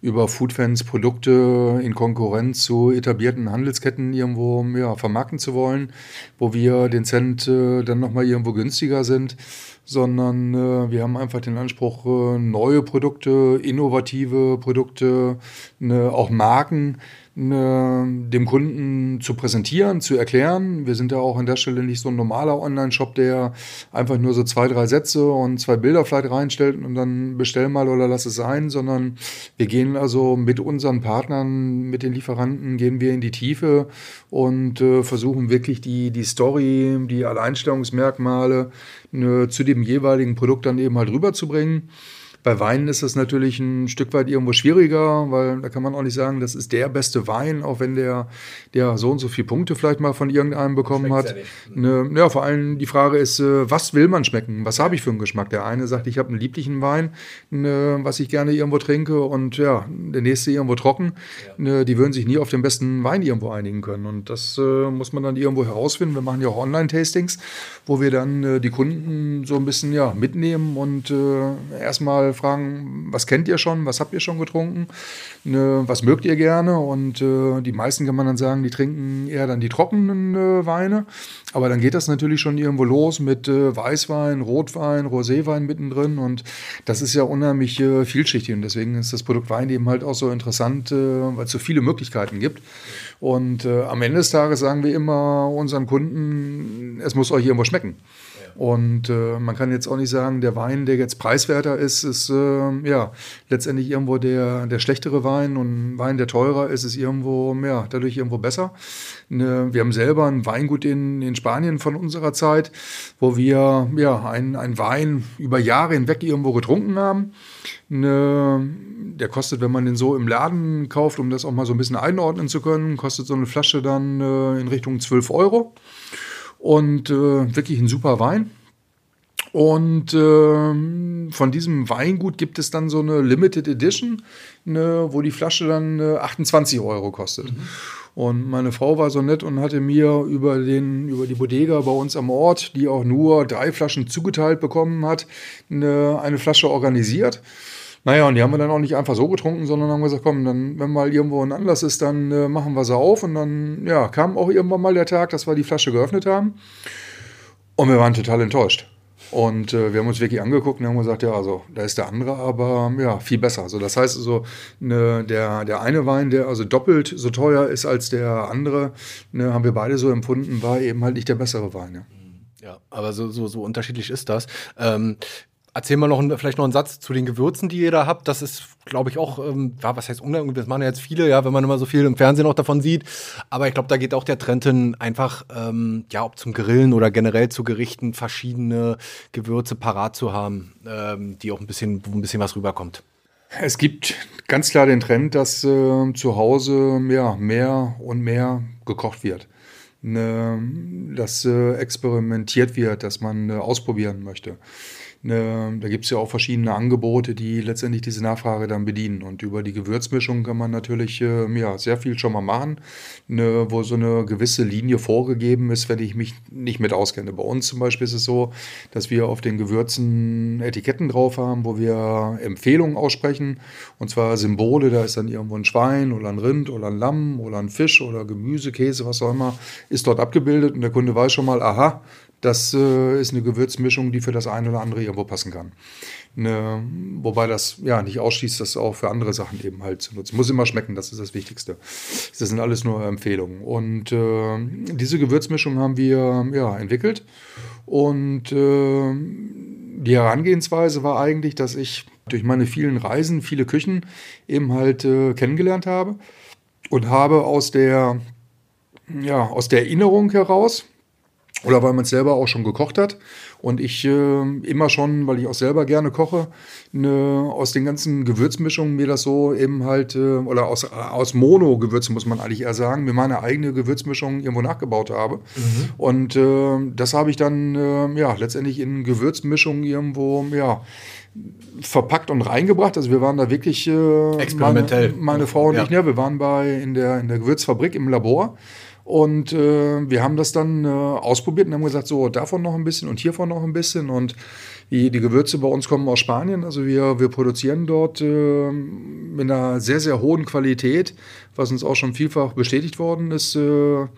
über Foodfans Produkte in Konkurrenz zu etablierten Handelsketten irgendwo ja, vermarkten zu wollen, wo wir den Cent äh, dann nochmal irgendwo günstiger sind, sondern äh, wir haben einfach den Anspruch, äh, neue Produkte, innovative Produkte, ne, auch Marken dem Kunden zu präsentieren, zu erklären. Wir sind ja auch an der Stelle nicht so ein normaler Online-Shop, der einfach nur so zwei, drei Sätze und zwei Bilder vielleicht reinstellt und dann bestell mal oder lass es sein, sondern wir gehen also mit unseren Partnern, mit den Lieferanten, gehen wir in die Tiefe und äh, versuchen wirklich die, die Story, die Alleinstellungsmerkmale ne, zu dem jeweiligen Produkt dann eben halt rüberzubringen. Bei Weinen ist das natürlich ein Stück weit irgendwo schwieriger, weil da kann man auch nicht sagen, das ist der beste Wein, auch wenn der, der so und so viele Punkte vielleicht mal von irgendeinem bekommen hat. Ja, ne, ja, vor allem die Frage ist, äh, was will man schmecken? Was habe ich für einen Geschmack? Der eine sagt, ich habe einen lieblichen Wein, ne, was ich gerne irgendwo trinke und ja, der nächste irgendwo trocken. Ja. Ne, die würden sich nie auf den besten Wein irgendwo einigen können. Und das äh, muss man dann irgendwo herausfinden. Wir machen ja auch Online-Tastings, wo wir dann äh, die Kunden so ein bisschen ja, mitnehmen und äh, erstmal fragen, was kennt ihr schon, was habt ihr schon getrunken, ne, was mögt ihr gerne? Und äh, die meisten kann man dann sagen, die trinken eher dann die trockenen äh, Weine, aber dann geht das natürlich schon irgendwo los mit äh, Weißwein, Rotwein, Roséwein mittendrin. Und das ist ja unheimlich äh, vielschichtig. Und deswegen ist das Produkt Wein eben halt auch so interessant, äh, weil es so viele Möglichkeiten gibt. Und äh, am Ende des Tages sagen wir immer unseren Kunden, es muss euch irgendwo schmecken. Und äh, man kann jetzt auch nicht sagen, der Wein, der jetzt preiswerter ist, ist äh, ja letztendlich irgendwo der, der schlechtere Wein und Wein, der teurer ist, ist irgendwo, ja, dadurch irgendwo besser. Ne, wir haben selber ein Weingut in, in Spanien von unserer Zeit, wo wir ja einen, einen Wein über Jahre hinweg irgendwo getrunken haben. Ne, der kostet, wenn man den so im Laden kauft, um das auch mal so ein bisschen einordnen zu können, kostet so eine Flasche dann äh, in Richtung 12 Euro und äh, wirklich ein super Wein. Und äh, von diesem Weingut gibt es dann so eine Limited Edition, ne, wo die Flasche dann äh, 28 Euro kostet. Mhm. Und meine Frau war so nett und hatte mir über, den, über die Bodega bei uns am Ort, die auch nur drei Flaschen zugeteilt bekommen hat, eine, eine Flasche organisiert. Naja, und die haben wir dann auch nicht einfach so getrunken, sondern haben gesagt, komm, dann, wenn mal irgendwo ein Anlass ist, dann äh, machen wir sie auf. Und dann, ja, kam auch irgendwann mal der Tag, dass wir die Flasche geöffnet haben. Und wir waren total enttäuscht. Und äh, wir haben uns wirklich angeguckt und haben gesagt, ja, also da ist der andere, aber ja, viel besser. Also das heißt also, ne, der, der eine Wein, der also doppelt so teuer ist als der andere, ne, haben wir beide so empfunden, war eben halt nicht der bessere Wein. Ja. Ja, aber so, so, so unterschiedlich ist das. Ähm, Erzähl mal noch vielleicht noch einen Satz zu den Gewürzen, die ihr da habt. Das ist, glaube ich, auch, ähm, ja, was heißt Ungarn? Das machen ja jetzt viele, ja, wenn man immer so viel im Fernsehen auch davon sieht. Aber ich glaube, da geht auch der Trend hin, einfach, ähm, ja, ob zum Grillen oder generell zu Gerichten verschiedene Gewürze parat zu haben, ähm, die auch ein bisschen, wo ein bisschen was rüberkommt. Es gibt ganz klar den Trend, dass äh, zu Hause ja, mehr und mehr gekocht wird. Ne, dass äh, experimentiert wird, dass man äh, ausprobieren möchte. Ne, da gibt es ja auch verschiedene Angebote, die letztendlich diese Nachfrage dann bedienen. Und über die Gewürzmischung kann man natürlich äh, ja, sehr viel schon mal machen, ne, wo so eine gewisse Linie vorgegeben ist, wenn ich mich nicht mit auskenne. Bei uns zum Beispiel ist es so, dass wir auf den Gewürzen Etiketten drauf haben, wo wir Empfehlungen aussprechen. Und zwar Symbole, da ist dann irgendwo ein Schwein oder ein Rind oder ein Lamm oder ein Fisch oder Gemüse, Käse, was auch immer, ist dort abgebildet. Und der Kunde weiß schon mal, aha, das äh, ist eine Gewürzmischung, die für das eine oder andere irgendwo passen kann. Ne, wobei das ja nicht ausschließt, das auch für andere Sachen eben halt zu nutzen. Muss immer schmecken, das ist das Wichtigste. Das sind alles nur Empfehlungen. Und äh, diese Gewürzmischung haben wir ja entwickelt. Und äh, die Herangehensweise war eigentlich, dass ich durch meine vielen Reisen, viele Küchen eben halt äh, kennengelernt habe und habe aus der, ja, aus der Erinnerung heraus, oder weil man es selber auch schon gekocht hat. Und ich äh, immer schon, weil ich auch selber gerne koche, ne, aus den ganzen Gewürzmischungen mir das so eben halt, äh, oder aus, aus Mono-Gewürzen muss man eigentlich eher sagen, mir meine eigene Gewürzmischung irgendwo nachgebaut habe. Mhm. Und äh, das habe ich dann äh, ja letztendlich in Gewürzmischungen irgendwo, ja, verpackt und reingebracht. Also wir waren da wirklich äh, experimentell. Meine, meine Frau und ja. ich, ne, wir waren bei in der, in der Gewürzfabrik im Labor und äh, wir haben das dann äh, ausprobiert und haben gesagt, so davon noch ein bisschen und hiervon noch ein bisschen. Und die, die Gewürze bei uns kommen aus Spanien. Also wir, wir produzieren dort äh, mit einer sehr, sehr hohen Qualität, was uns auch schon vielfach bestätigt worden ist. Äh,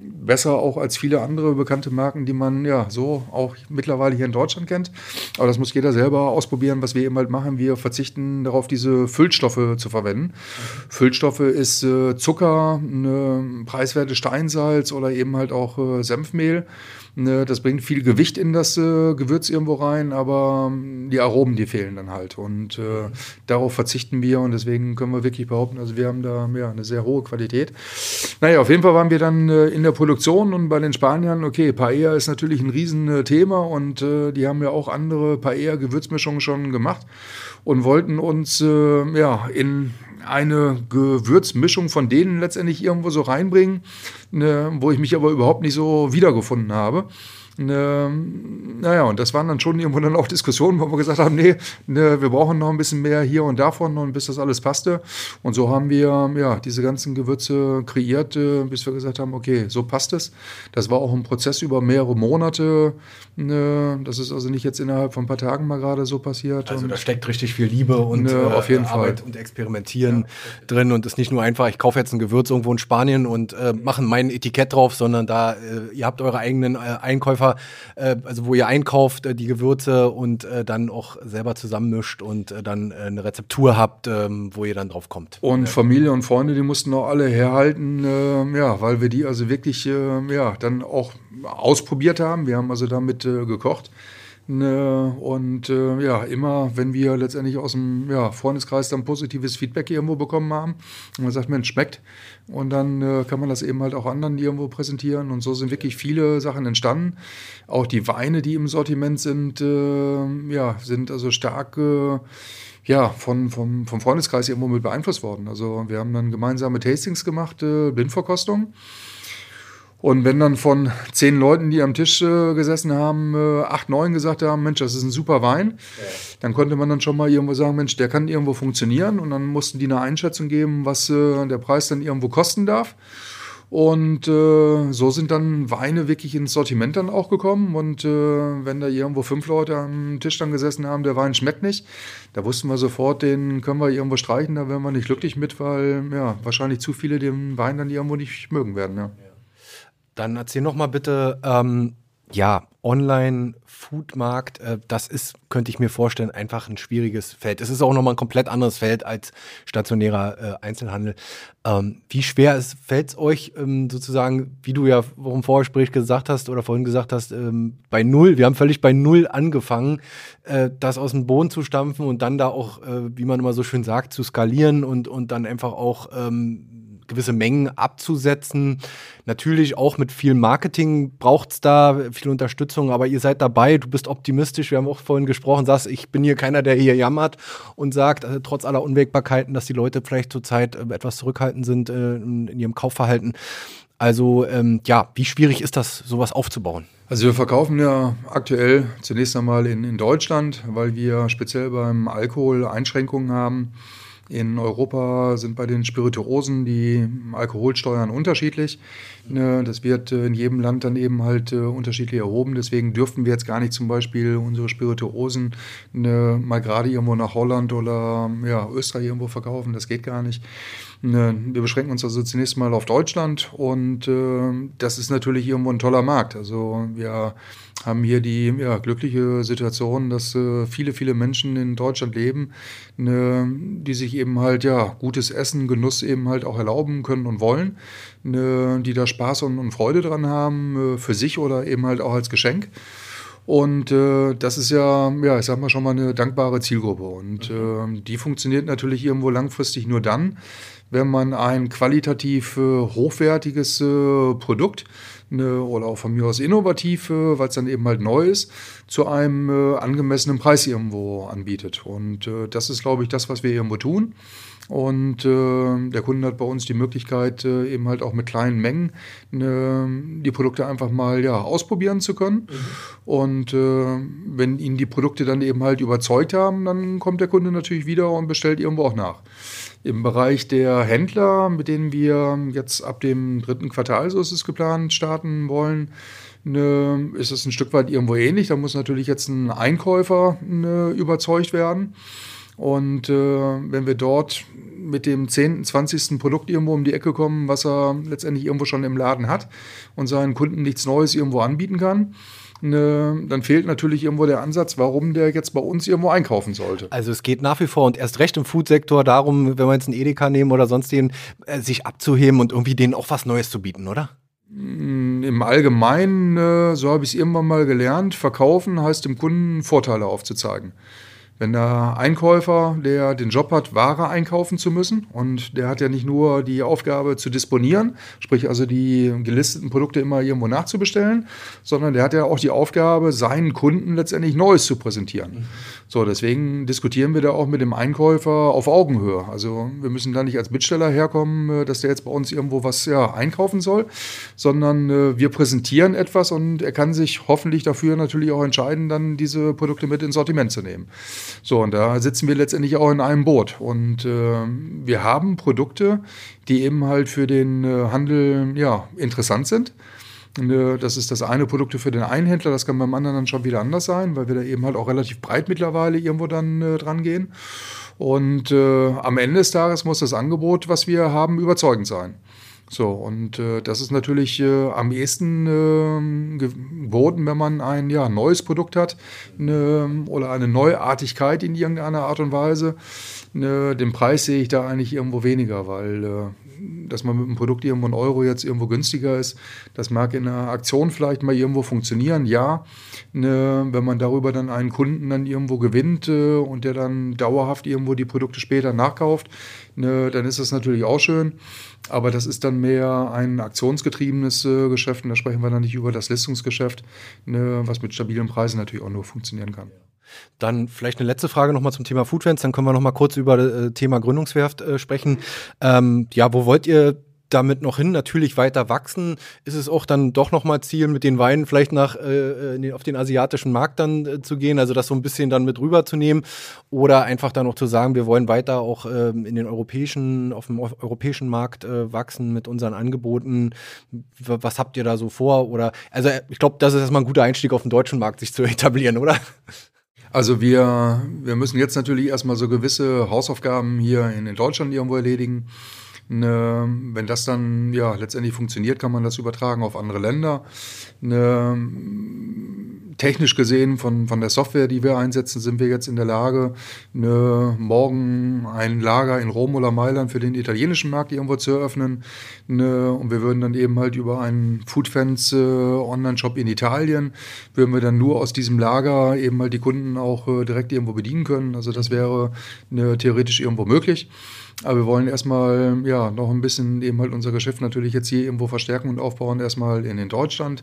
besser auch als viele andere bekannte Marken, die man ja so auch mittlerweile hier in Deutschland kennt. Aber das muss jeder selber ausprobieren, was wir eben halt machen. Wir verzichten darauf, diese Füllstoffe zu verwenden. Füllstoffe ist äh, Zucker, eine preiswerte Steinsalz oder eben halt auch äh, Senfmehl. Ne, das bringt viel Gewicht in das äh, Gewürz irgendwo rein, aber ähm, die Aromen, die fehlen dann halt. Und äh, darauf verzichten wir und deswegen können wir wirklich behaupten, also wir haben da ja, eine sehr hohe Qualität. Naja, auf jeden Fall waren wir dann äh, in der Produktion und bei den Spaniern, okay, Paella ist natürlich ein Riesenthema und äh, die haben ja auch andere Paella-Gewürzmischungen schon gemacht und wollten uns äh, ja in eine Gewürzmischung von denen letztendlich irgendwo so reinbringen, ne, wo ich mich aber überhaupt nicht so wiedergefunden habe. Ne, naja, und das waren dann schon irgendwo dann auch Diskussionen, wo wir gesagt haben, nee, ne, wir brauchen noch ein bisschen mehr hier und davon und bis das alles passte. Und so haben wir ja diese ganzen Gewürze kreiert, äh, bis wir gesagt haben, okay, so passt es. Das war auch ein Prozess über mehrere Monate. Ne, das ist also nicht jetzt innerhalb von ein paar Tagen mal gerade so passiert. Also da steckt richtig viel Liebe und ne, auf jeden äh, Arbeit Fall. und Experimentieren ja. drin und ist nicht nur einfach, ich kaufe jetzt ein Gewürz irgendwo in Spanien und äh, mache ein kein Etikett drauf, sondern da, äh, ihr habt eure eigenen äh, Einkäufer, äh, also wo ihr einkauft, äh, die Gewürze und äh, dann auch selber zusammenmischt und äh, dann äh, eine Rezeptur habt, ähm, wo ihr dann drauf kommt. Und Familie und Freunde, die mussten auch alle herhalten, äh, ja, weil wir die also wirklich, äh, ja, dann auch ausprobiert haben. Wir haben also damit äh, gekocht. Ne, und äh, ja, immer, wenn wir letztendlich aus dem ja, Freundeskreis dann positives Feedback irgendwo bekommen haben und man sagt, Mensch, schmeckt. Und dann äh, kann man das eben halt auch anderen irgendwo präsentieren. Und so sind wirklich viele Sachen entstanden. Auch die Weine, die im Sortiment sind, äh, ja, sind also stark äh, ja, von, vom, vom Freundeskreis irgendwo mit beeinflusst worden. Also wir haben dann gemeinsame Tastings gemacht, äh, Blindverkostung. Und wenn dann von zehn Leuten, die am Tisch äh, gesessen haben, äh, acht, neun gesagt haben, Mensch, das ist ein super Wein, ja. dann konnte man dann schon mal irgendwo sagen, Mensch, der kann irgendwo funktionieren. Und dann mussten die eine Einschätzung geben, was äh, der Preis dann irgendwo kosten darf. Und äh, so sind dann Weine wirklich ins Sortiment dann auch gekommen. Und äh, wenn da irgendwo fünf Leute am Tisch dann gesessen haben, der Wein schmeckt nicht, da wussten wir sofort, den können wir irgendwo streichen, da wären wir nicht glücklich mit, weil ja, wahrscheinlich zu viele den Wein dann irgendwo nicht mögen werden. Ja. Dann erzähl noch mal bitte, ähm, ja, Online-Foodmarkt, äh, das ist, könnte ich mir vorstellen, einfach ein schwieriges Feld. Es ist auch nochmal ein komplett anderes Feld als stationärer äh, Einzelhandel. Ähm, wie schwer fällt es euch ähm, sozusagen, wie du ja im Vorgespräch gesagt hast oder vorhin gesagt hast, ähm, bei Null, wir haben völlig bei Null angefangen, äh, das aus dem Boden zu stampfen und dann da auch, äh, wie man immer so schön sagt, zu skalieren und, und dann einfach auch ähm, gewisse Mengen abzusetzen. Natürlich auch mit viel Marketing braucht es da viel Unterstützung, aber ihr seid dabei, du bist optimistisch. Wir haben auch vorhin gesprochen, sagst, ich bin hier keiner, der hier jammert und sagt, äh, trotz aller Unwägbarkeiten, dass die Leute vielleicht zurzeit äh, etwas zurückhaltend sind äh, in, ihrem Kaufverhalten. Also ähm, ja, wie schwierig ist das, sowas aufzubauen? Also wir verkaufen ja aktuell zunächst einmal in, in Deutschland, weil wir speziell beim Alkohol Einschränkungen haben. In Europa sind bei den Spirituosen die Alkoholsteuern unterschiedlich. Ne, das wird äh, in jedem Land dann eben halt äh, unterschiedlich erhoben. Deswegen dürften wir jetzt gar nicht zum Beispiel unsere Spirituosen ne, mal gerade irgendwo nach Holland oder ja, Österreich irgendwo verkaufen. Das geht gar nicht. Ne, wir beschränken uns also zunächst mal auf Deutschland und äh, das ist natürlich irgendwo ein toller Markt. Also wir haben hier die ja, glückliche Situation, dass äh, viele, viele Menschen in Deutschland leben, ne, die sich eben halt ja gutes Essen, Genuss eben halt auch erlauben können und wollen, ne, die da Spaß und, und, Freude dran haben, äh, für sich oder eben halt auch als Geschenk. Und äh, das ist ja, ja, ich sag mal schon mal eine dankbare Zielgruppe. Und äh, die funktioniert natürlich irgendwo langfristig nur dann, wenn man ein qualitativ äh, hochwertiges äh, Produkt ne, oder auch von mir aus innovativ, äh, weil es dann eben halt neu ist, zu einem angemessenen Preis irgendwo anbietet. Und das ist, glaube ich, das, was wir irgendwo tun. Und äh, der Kunde hat bei uns die Möglichkeit, äh, eben halt auch mit kleinen Mengen äh, die Produkte einfach mal ja, ausprobieren zu können. Mhm. Und wenn ihn die Produkte dann eben halt überzeugt haben, dann kommt der Kunde natürlich wieder und bestellt irgendwo auch nach. Im Bereich der Händler, mit denen wir jetzt ab dem dritten Quartal, so ist es geplant, starten wollen, ne, ist es ein Stück weit irgendwo ähnlich. Da muss natürlich jetzt ein Einkäufer ne, überzeugt werden. Und äh, wenn wir dort mit dem 10., 20. Produkt irgendwo um die Ecke kommen, was er letztendlich irgendwo schon im Laden hat und seinen Kunden nichts Neues irgendwo anbieten kann, ne, dann fehlt natürlich irgendwo der Ansatz, warum der jetzt bei uns irgendwo einkaufen sollte. Also es geht nach wie vor und erst recht im Foodsektor darum, wenn wir jetzt einen Edeka nehmen oder sonst den, äh, sich abzuheben und irgendwie denen auch was Neues zu bieten, oder? Mm, Im Allgemeinen, äh, so habe ich es irgendwann mal gelernt, verkaufen heißt dem Kunden Vorteile aufzuzeigen. Wenn der Einkäufer, der den Job hat, Ware einkaufen zu müssen und der hat ja nicht nur die Aufgabe zu disponieren, sprich also die gelisteten Produkte immer irgendwo nachzubestellen, sondern der hat ja auch die Aufgabe, seinen Kunden letztendlich Neues zu präsentieren. So, deswegen diskutieren wir da auch mit dem Einkäufer auf Augenhöhe. Also wir müssen da nicht als Bittsteller herkommen, äh, dass der jetzt bei uns irgendwo was ja, einkaufen soll, sondern äh, wir präsentieren etwas und er kann sich hoffentlich dafür natürlich auch entscheiden, dann diese Produkte mit ins Sortiment zu nehmen. So, und da sitzen wir letztendlich auch in einem Boot. Und äh, wir haben Produkte, die eben halt für den äh, Handel ja, interessant sind. Äh, das ist das eine Produkte für den einen Händler, das kann beim anderen dann schon wieder anders sein, weil wir da eben halt auch relativ breit mittlerweile irgendwo dann äh, dran gehen. Und äh, am Ende des Tages muss das Angebot, was wir haben, überzeugend sein. So, und äh, das ist natürlich äh, am ehesten äh, geboten, wenn man ein ja, neues Produkt hat ne, oder eine Neuartigkeit in irgendeiner Art und Weise. Ne, den Preis sehe ich da eigentlich irgendwo weniger, weil äh, dass man mit einem Produkt irgendwo ein Euro jetzt irgendwo günstiger ist, das mag in einer Aktion vielleicht mal irgendwo funktionieren, ja. Ne, wenn man darüber dann einen Kunden dann irgendwo gewinnt äh, und der dann dauerhaft irgendwo die Produkte später nachkauft, ne, dann ist das natürlich auch schön. Aber das ist dann mehr ein aktionsgetriebenes äh, Geschäft und da sprechen wir dann nicht über das Listungsgeschäft, ne, was mit stabilen Preisen natürlich auch nur funktionieren kann. Dann vielleicht eine letzte Frage nochmal zum Thema Foodfans, dann können wir nochmal kurz über äh, Thema Gründungswerft äh, sprechen. Ähm, ja, wo wollt ihr damit noch hin natürlich weiter wachsen? Ist es auch dann doch nochmal Ziel, mit den Weinen vielleicht nach äh, den, auf den asiatischen Markt dann äh, zu gehen, also das so ein bisschen dann mit rüberzunehmen oder einfach dann auch zu sagen, wir wollen weiter auch äh, in den europäischen, auf dem europäischen Markt äh, wachsen mit unseren Angeboten. Was habt ihr da so vor? Oder also ich glaube, das ist erstmal ein guter Einstieg auf den deutschen Markt, sich zu etablieren, oder? Also wir, wir müssen jetzt natürlich erstmal so gewisse Hausaufgaben hier in, in Deutschland irgendwo erledigen. Ne, wenn das dann ja letztendlich funktioniert, kann man das übertragen auf andere Länder. Ne, technisch gesehen von, von der Software, die wir einsetzen, sind wir jetzt in der Lage, ne, morgen ein Lager in Rom oder Mailand für den italienischen Markt irgendwo zu eröffnen. Ne, und wir würden dann eben halt über einen Foodfans äh, Online-Shop in Italien, würden wir dann nur aus diesem Lager eben halt die Kunden auch äh, direkt irgendwo bedienen können. Also das wäre ne, theoretisch irgendwo möglich. Aber wir wollen erstmal ja noch ein bisschen eben halt unser Geschäft natürlich jetzt hier irgendwo verstärken und aufbauen, erstmal in, in Deutschland.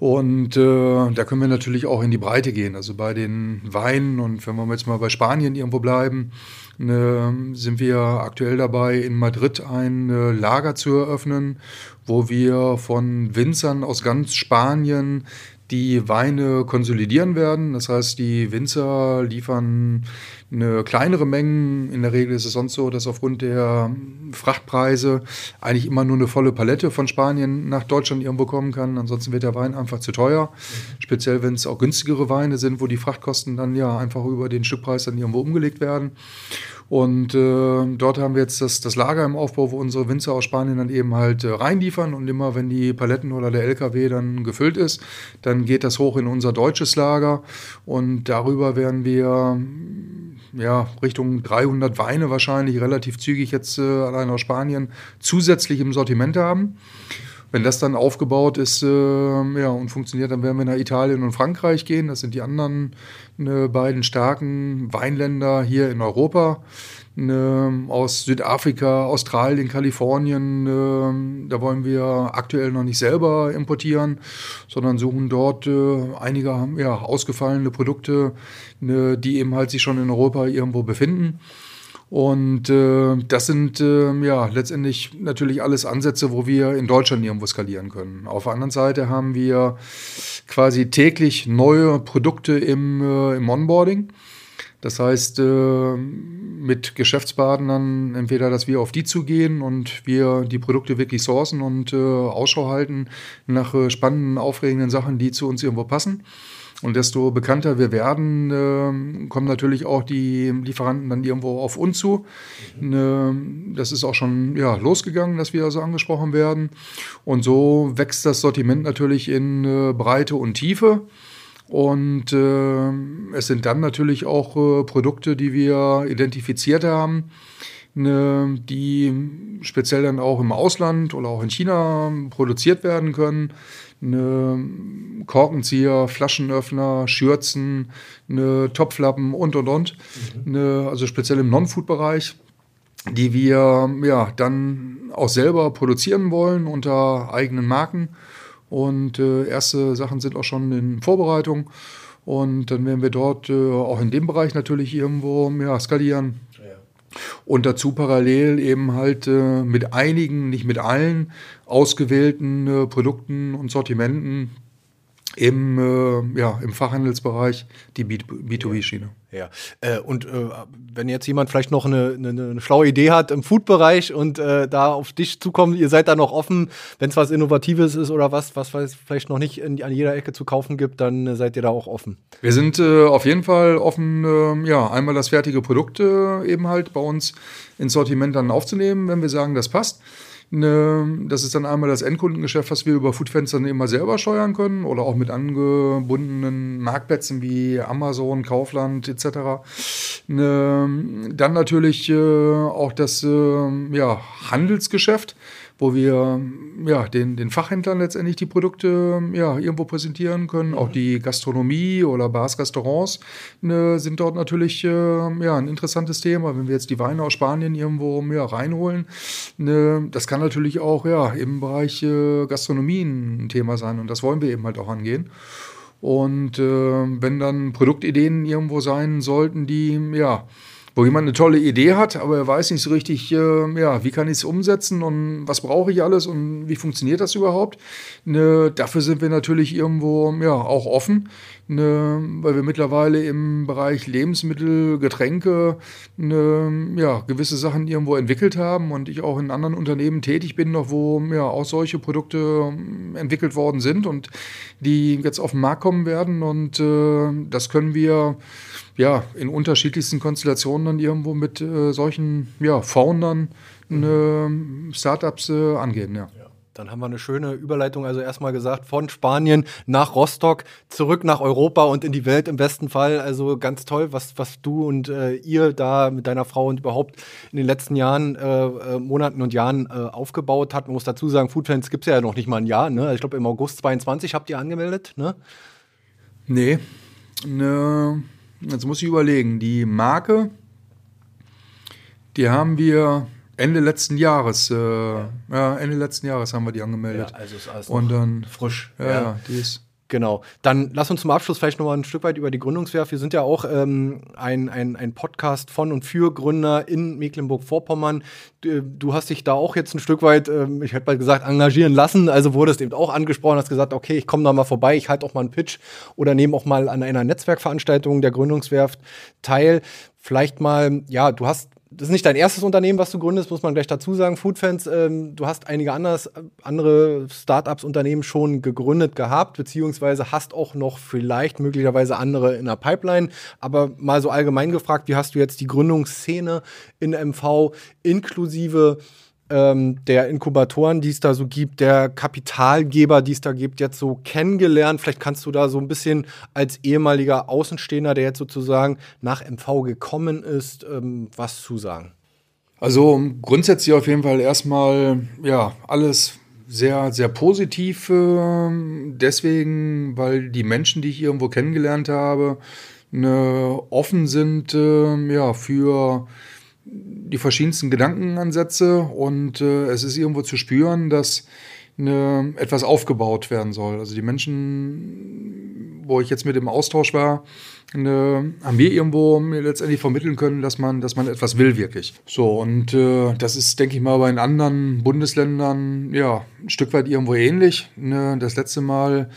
Und äh, da können wir natürlich auch in die Breite gehen. Also bei den Weinen und wenn wir jetzt mal bei Spanien irgendwo bleiben, ne, sind wir aktuell dabei, in Madrid ein äh, Lager zu eröffnen, wo wir von Winzern aus ganz Spanien die Weine konsolidieren werden. Das heißt, die Winzer liefern eine kleinere Menge. In der Regel ist es sonst so, dass aufgrund der Frachtpreise eigentlich immer nur eine volle Palette von Spanien nach Deutschland irgendwo kommen kann. Ansonsten wird der Wein einfach zu teuer. Speziell, wenn es auch günstigere Weine sind, wo die Frachtkosten dann ja einfach über den Stückpreis dann irgendwo umgelegt werden. Und äh, dort haben wir jetzt das, das Lager im Aufbau, wo unsere Winzer aus Spanien dann eben halt äh, reinliefern. Und immer wenn die Paletten oder der LKW dann gefüllt ist, dann geht das hoch in unser deutsches Lager. Und darüber werden wir ja, Richtung 300 Weine wahrscheinlich relativ zügig jetzt äh, allein aus Spanien zusätzlich im Sortiment haben. Wenn das dann aufgebaut ist äh, ja, und funktioniert, dann werden wir nach Italien und Frankreich gehen. Das sind die anderen äh, beiden starken Weinländer hier in Europa. Ne, aus Südafrika, Australien, Kalifornien. Ne, da wollen wir aktuell noch nicht selber importieren, sondern suchen dort äh, einige ja, ausgefallene Produkte, ne, die eben halt sich schon in Europa irgendwo befinden. Und äh, das sind äh, ja letztendlich natürlich alles Ansätze, wo wir in Deutschland irgendwo skalieren können. Auf der anderen Seite haben wir quasi täglich neue Produkte im, äh, im Onboarding. Das heißt, äh, mit Geschäftspartnern entweder, dass wir auf die zugehen und wir die Produkte wirklich sourcen und äh, Ausschau halten nach äh, spannenden, aufregenden Sachen, die zu uns irgendwo passen. Und desto bekannter wir werden, äh, kommen natürlich auch die Lieferanten dann irgendwo auf uns zu. Mhm. Äh, das ist auch schon ja, losgegangen, dass wir also angesprochen werden. Und so wächst das Sortiment natürlich in äh, Breite und Tiefe. Und äh, es sind dann natürlich auch äh, Produkte, die wir identifiziert haben, ne, die speziell dann auch im Ausland oder auch in China produziert werden können. Ne, Korkenzieher, Flaschenöffner, Schürzen, ne, Topflappen und und und. Mhm. Ne, also speziell im Non-Food-Bereich die wir ja dann auch selber produzieren wollen unter eigenen Marken und äh, erste Sachen sind auch schon in Vorbereitung. Und dann werden wir dort äh, auch in dem Bereich natürlich irgendwo ja, skalieren. Und dazu parallel eben halt äh, mit einigen, nicht mit allen, ausgewählten äh, Produkten und Sortimenten im, äh, ja, im Fachhandelsbereich die B2B-Schiene. Ja, äh, und äh, wenn jetzt jemand vielleicht noch eine, eine, eine schlaue Idee hat im Food-Bereich und äh, da auf dich zukommt, ihr seid da noch offen, wenn es was Innovatives ist oder was, was es vielleicht noch nicht in, an jeder Ecke zu kaufen gibt, dann äh, seid ihr da auch offen. Wir sind äh, auf jeden Fall offen, äh, ja, einmal das fertige Produkt eben halt bei uns ins Sortiment dann aufzunehmen, wenn wir sagen, das passt. Ne, das ist dann einmal das Endkundengeschäft, was wir über Foodfans dann immer selber steuern können oder auch mit angebundenen Marktplätzen wie Amazon, Kaufland etc. Ne, dann natürlich äh, auch das äh, ja, Handelsgeschäft wo wir ja, den, den Fachhändlern letztendlich die Produkte ja, irgendwo präsentieren können. Mhm. Auch die Gastronomie oder Bars, Restaurants ne, sind dort natürlich äh, ja, ein interessantes Thema. Wenn wir jetzt die Weine aus Spanien irgendwo ja, reinholen, ne, das kann natürlich auch ja, im Bereich äh, Gastronomie ein Thema sein und das wollen wir eben halt auch angehen. Und äh, wenn dann Produktideen irgendwo sein sollten, die ja wo jemand eine tolle Idee hat, aber er weiß nicht so richtig, äh, ja, wie kann ich es umsetzen und was brauche ich alles und wie funktioniert das überhaupt. Ne, dafür sind wir natürlich irgendwo ja auch offen, ne, weil wir mittlerweile im Bereich Lebensmittel, Getränke ne, ja, gewisse Sachen irgendwo entwickelt haben und ich auch in anderen Unternehmen tätig bin, noch wo ja auch solche Produkte ähm, entwickelt worden sind und die jetzt auf den Markt kommen werden und äh, das können wir ja, in unterschiedlichsten Konstellationen dann irgendwo mit äh, solchen ja, Foundern mhm. äh, Startups äh, angehen. Ja. ja. Dann haben wir eine schöne Überleitung, also erstmal gesagt, von Spanien nach Rostock, zurück nach Europa und in die Welt im besten Fall. Also ganz toll, was, was du und äh, ihr da mit deiner Frau und überhaupt in den letzten Jahren, äh, äh Monaten und Jahren äh, aufgebaut habt. Man muss dazu sagen, Foodfans gibt es ja noch nicht mal ein Jahr. Ne? Ich glaube, im August 22 habt ihr angemeldet. Ne? Nee. Ne Jetzt muss ich überlegen, die Marke, die haben wir Ende letzten Jahres, äh, ja. ja. Ende letzten Jahres haben wir die angemeldet. Ja, also ist alles Und dann frisch. Ja, ja, die ist Genau. Dann lass uns zum Abschluss vielleicht noch mal ein Stück weit über die Gründungswerft. Wir sind ja auch ähm, ein, ein, ein Podcast von und für Gründer in Mecklenburg-Vorpommern. Du, du, hast dich da auch jetzt ein Stück weit, ähm, ich hätte mal gesagt, engagieren lassen. Also wurdest eben auch angesprochen, hast gesagt, okay, ich komme da mal vorbei, ich halte auch mal einen Pitch oder nehme auch mal an einer Netzwerkveranstaltung der Gründungswerft teil. Vielleicht mal, ja, du hast das ist nicht dein erstes Unternehmen, was du gründest, muss man gleich dazu sagen. Foodfans, ähm, du hast einige anders, andere Startups, Unternehmen schon gegründet gehabt, beziehungsweise hast auch noch vielleicht möglicherweise andere in der Pipeline. Aber mal so allgemein gefragt, wie hast du jetzt die Gründungsszene in MV inklusive ähm, der Inkubatoren, die es da so gibt, der Kapitalgeber, die es da gibt, jetzt so kennengelernt? Vielleicht kannst du da so ein bisschen als ehemaliger Außenstehender, der jetzt sozusagen nach MV gekommen ist, ähm, was zu sagen. Also grundsätzlich auf jeden Fall erstmal, ja, alles sehr, sehr positiv. Äh, deswegen, weil die Menschen, die ich irgendwo kennengelernt habe, ne, offen sind äh, ja, für die verschiedensten Gedankenansätze und äh, es ist irgendwo zu spüren, dass eine, etwas aufgebaut werden soll. Also die Menschen, wo ich jetzt mit im Austausch war, eine, haben wir irgendwo mir letztendlich vermitteln können, dass man, dass man etwas will wirklich. So und äh, das ist, denke ich mal, bei den anderen Bundesländern ja ein Stück weit irgendwo ähnlich. Ne? Das letzte Mal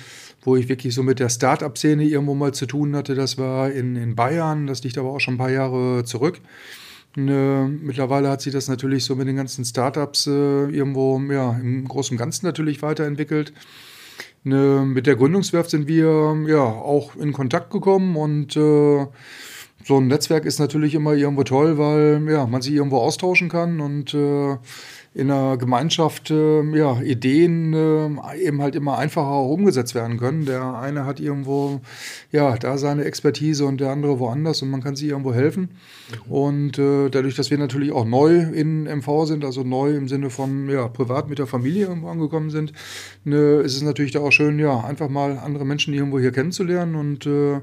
wo ich wirklich so mit der Start-up-Szene irgendwo mal zu tun hatte. Das war in, in Bayern, das liegt aber auch schon ein paar Jahre zurück. Ne, mittlerweile hat sich das natürlich so mit den ganzen Startups äh, irgendwo ja, im Großen und Ganzen natürlich weiterentwickelt. Ne, mit der Gründungswerft sind wir ja auch in Kontakt gekommen und äh, so ein Netzwerk ist natürlich immer irgendwo toll, weil ja, man sich irgendwo austauschen kann und äh, in einer Gemeinschaft äh, ja, Ideen äh, eben halt immer einfacher umgesetzt werden können. Der eine hat irgendwo ja da seine Expertise und der andere woanders und man kann sich irgendwo helfen. Mhm. Und äh, dadurch, dass wir natürlich auch neu in MV sind, also neu im Sinne von ja, privat mit der Familie irgendwo angekommen sind, ne, ist es natürlich da auch schön, ja, einfach mal andere Menschen irgendwo hier kennenzulernen und äh,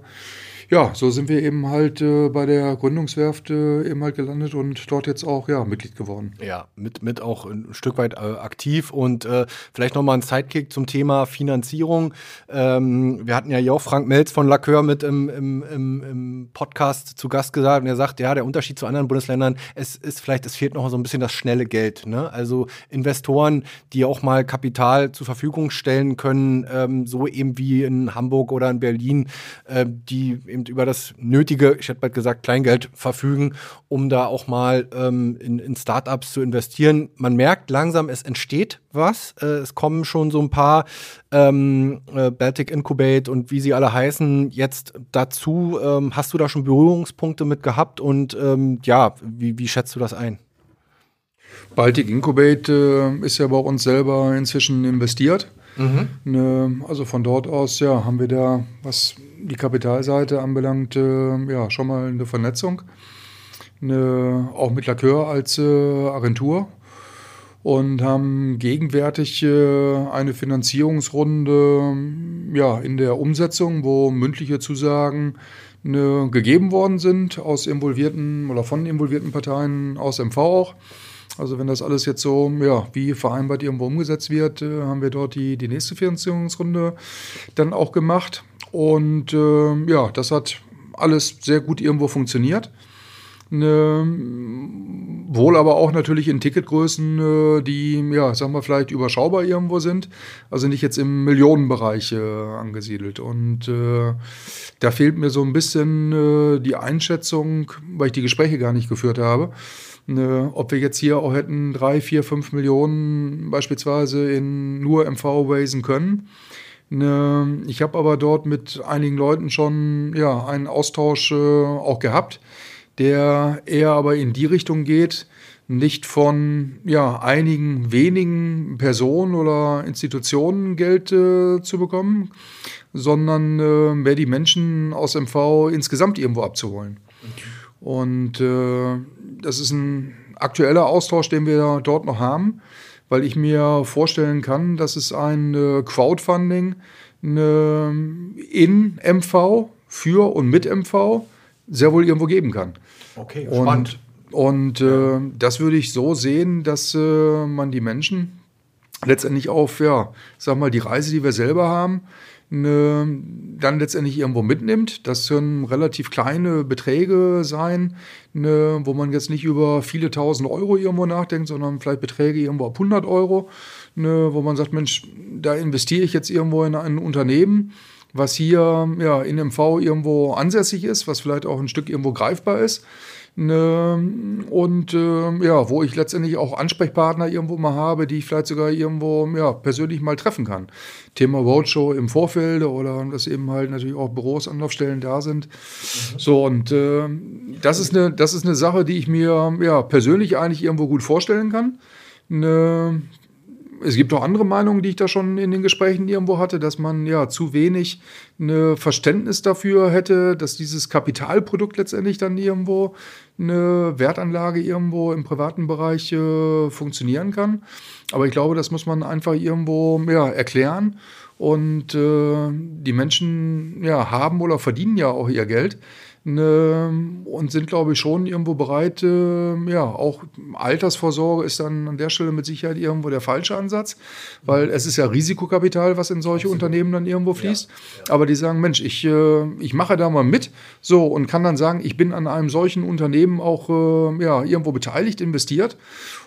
ja, so sind wir eben halt äh, bei der Gründungswerft äh, eben halt gelandet und dort jetzt auch ja, Mitglied geworden. Ja, mit, mit auch ein Stück weit äh, aktiv und äh, vielleicht nochmal ein Sidekick zum Thema Finanzierung. Ähm, wir hatten ja hier auch Frank Melz von Lacœur mit im, im, im, im, Podcast zu Gast gesagt und er sagt, ja, der Unterschied zu anderen Bundesländern, es ist vielleicht, es fehlt noch so ein bisschen das schnelle Geld. Ne? Also Investoren, die auch mal Kapital zur Verfügung stellen können, ähm, so eben wie in Hamburg oder in Berlin, äh, die eben über das nötige, ich hätte bald gesagt, Kleingeld verfügen, um da auch mal ähm, in, in Startups zu investieren. Man merkt langsam, es entsteht was. Äh, es kommen schon so ein paar ähm, äh, Baltic Incubate und wie sie alle heißen jetzt dazu. Ähm, hast du da schon Berührungspunkte mit gehabt und ähm, ja, wie, wie schätzt du das ein? Baltic Incubate äh, ist ja bei uns selber inzwischen investiert. Mhm. Also von dort aus ja, haben wir da, was die Kapitalseite anbelangt, äh, ja, schon mal eine Vernetzung. Eine, auch mit Lacœur als äh, Agentur und haben gegenwärtig äh, eine Finanzierungsrunde ja, in der Umsetzung, wo mündliche Zusagen ne, gegeben worden sind aus involvierten oder von involvierten Parteien aus MV auch. Also wenn das alles jetzt so, ja, wie vereinbart irgendwo umgesetzt wird, äh, haben wir dort die, die nächste Finanzierungsrunde dann auch gemacht. Und äh, ja, das hat alles sehr gut irgendwo funktioniert. Ne, wohl aber auch natürlich in Ticketgrößen, äh, die, ja, sagen wir vielleicht überschaubar irgendwo sind. Also nicht jetzt im Millionenbereich äh, angesiedelt. Und äh, da fehlt mir so ein bisschen äh, die Einschätzung, weil ich die Gespräche gar nicht geführt habe. Ne, ob wir jetzt hier auch hätten drei, vier, fünf Millionen beispielsweise in nur MV raisen können. Ne, ich habe aber dort mit einigen Leuten schon ja, einen Austausch äh, auch gehabt, der eher aber in die Richtung geht, nicht von ja, einigen wenigen Personen oder Institutionen Geld äh, zu bekommen, sondern äh, mehr die Menschen aus MV insgesamt irgendwo abzuholen. Okay. Und äh, das ist ein aktueller Austausch, den wir dort noch haben, weil ich mir vorstellen kann, dass es ein äh, Crowdfunding in MV für und mit MV sehr wohl irgendwo geben kann. Okay, spannend. Und, und äh, das würde ich so sehen, dass äh, man die Menschen letztendlich auf, ja, sag mal, die Reise, die wir selber haben, dann letztendlich irgendwo mitnimmt. Das können relativ kleine Beträge sein, ne, wo man jetzt nicht über viele tausend Euro irgendwo nachdenkt, sondern vielleicht Beträge irgendwo ab 100 Euro, ne, wo man sagt, Mensch, da investiere ich jetzt irgendwo in ein Unternehmen, was hier ja, in MV irgendwo ansässig ist, was vielleicht auch ein Stück irgendwo greifbar ist. Ne, und äh, ja, wo ich letztendlich auch Ansprechpartner irgendwo mal habe, die ich vielleicht sogar irgendwo ja, persönlich mal treffen kann. Thema Roadshow im Vorfeld oder dass eben halt natürlich auch Büros, Anlaufstellen da sind. Mhm. So, und äh, das, ist eine, das ist eine Sache, die ich mir ja, persönlich eigentlich irgendwo gut vorstellen kann. Ne, es gibt auch andere Meinungen, die ich da schon in den Gesprächen irgendwo hatte, dass man ja zu wenig ein Verständnis dafür hätte, dass dieses Kapitalprodukt letztendlich dann irgendwo eine Wertanlage irgendwo im privaten Bereich äh, funktionieren kann. Aber ich glaube, das muss man einfach irgendwo ja, erklären. Und äh, die Menschen ja, haben oder verdienen ja auch ihr Geld und sind, glaube ich, schon irgendwo bereit, äh, ja, auch Altersvorsorge ist dann an der Stelle mit Sicherheit irgendwo der falsche Ansatz, weil es ist ja Risikokapital, was in solche. Unternehmen dann irgendwo fließt. Ja, ja. Aber die sagen, Mensch, ich, äh, ich mache da mal mit, so, und kann dann sagen, ich bin an einem solchen Unternehmen auch äh, ja, irgendwo beteiligt, investiert.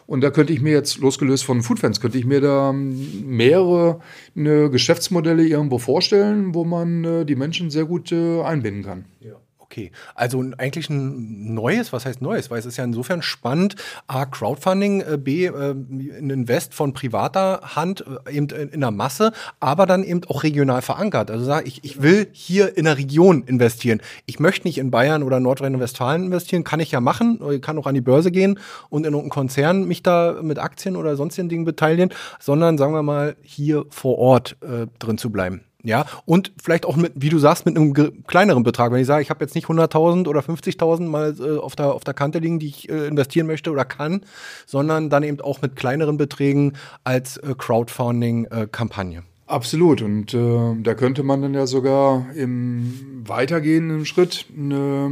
Und da könnte ich mir jetzt, losgelöst von Foodfans, könnte ich mir da mehrere ne, Geschäftsmodelle irgendwo vorstellen, wo man äh, die Menschen sehr gut einbinden kann. Ja. Okay, also eigentlich ein neues, was heißt neues? Weil es ist ja insofern spannend, A, Crowdfunding, äh, B, äh, ein Invest von privater Hand, äh, eben in der Masse, aber dann eben auch regional verankert. Also sag ich, ich will hier in der Region investieren. Ich möchte nicht in Bayern oder Nordrhein-Westfalen investieren, kann ich ja machen, ich kann auch an die Börse gehen und in irgendeinen Konzern mich da mit Aktien oder sonstigen Dingen beteiligen, sondern sagen wir mal hier vor Ort äh, drin zu bleiben. Ja, und vielleicht auch mit, wie du sagst, mit einem kleineren Betrag. Wenn ich sage, ich habe jetzt nicht 100.000 oder 50.000 mal äh, auf, der, auf der Kante liegen, die ich äh, investieren möchte oder kann, sondern dann eben auch mit kleineren Beträgen als äh, Crowdfunding-Kampagne. Absolut. Und äh, da könnte man dann ja sogar im weitergehenden Schritt eine,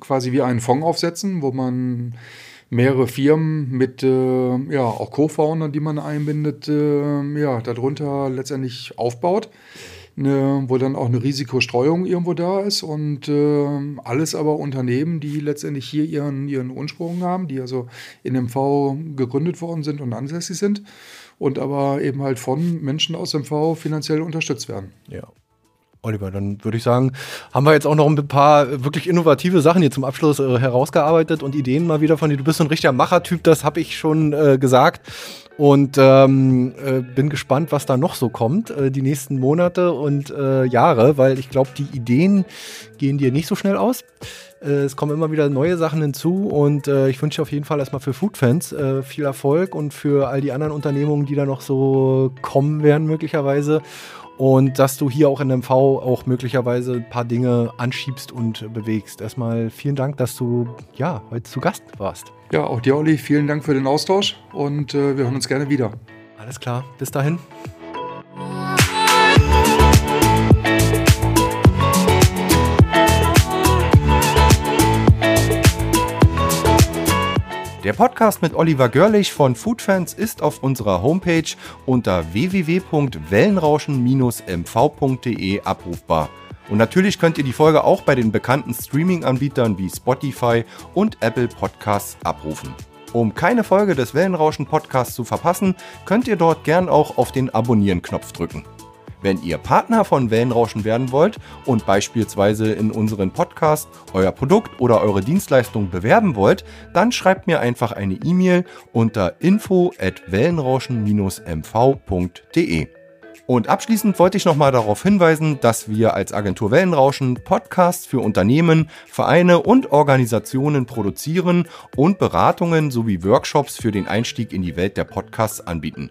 quasi wie einen Fonds aufsetzen, wo man mehrere Firmen mit äh, ja auch Co-Foundern, die man einbindet, äh, ja darunter letztendlich aufbaut ne, wo dann auch eine Risikostreuung irgendwo da ist und äh, alles aber Unternehmen, die letztendlich hier ihren, ihren Ursprung haben, die also in MV gegründet worden sind und ansässig sind und aber eben halt von Menschen aus MV finanziell unterstützt werden. Ja. Oliver, dann würde ich sagen, haben wir jetzt auch noch ein paar wirklich innovative Sachen hier zum Abschluss äh, herausgearbeitet und Ideen mal wieder von dir. Du bist so ein richtiger Machertyp, das habe ich schon äh, gesagt. Und ähm, äh, bin gespannt, was da noch so kommt, äh, die nächsten Monate und äh, Jahre, weil ich glaube, die Ideen gehen dir nicht so schnell aus. Äh, es kommen immer wieder neue Sachen hinzu und äh, ich wünsche auf jeden Fall erstmal für Foodfans äh, viel Erfolg und für all die anderen Unternehmungen, die da noch so kommen werden, möglicherweise und dass du hier auch in MV auch möglicherweise ein paar Dinge anschiebst und bewegst. Erstmal vielen Dank, dass du ja heute zu Gast warst. Ja, auch dir, Olli, vielen Dank für den Austausch und äh, wir hören uns gerne wieder. Alles klar, bis dahin. Der Podcast mit Oliver Görlich von Foodfans ist auf unserer Homepage unter www.wellenrauschen-mv.de abrufbar. Und natürlich könnt ihr die Folge auch bei den bekannten Streaming-Anbietern wie Spotify und Apple Podcasts abrufen. Um keine Folge des Wellenrauschen Podcasts zu verpassen, könnt ihr dort gern auch auf den Abonnieren-Knopf drücken. Wenn ihr Partner von Wellenrauschen werden wollt und beispielsweise in unseren Podcast euer Produkt oder eure Dienstleistung bewerben wollt, dann schreibt mir einfach eine E-Mail unter info at wellenrauschen-mv.de. Und abschließend wollte ich nochmal darauf hinweisen, dass wir als Agentur Wellenrauschen Podcasts für Unternehmen, Vereine und Organisationen produzieren und Beratungen sowie Workshops für den Einstieg in die Welt der Podcasts anbieten.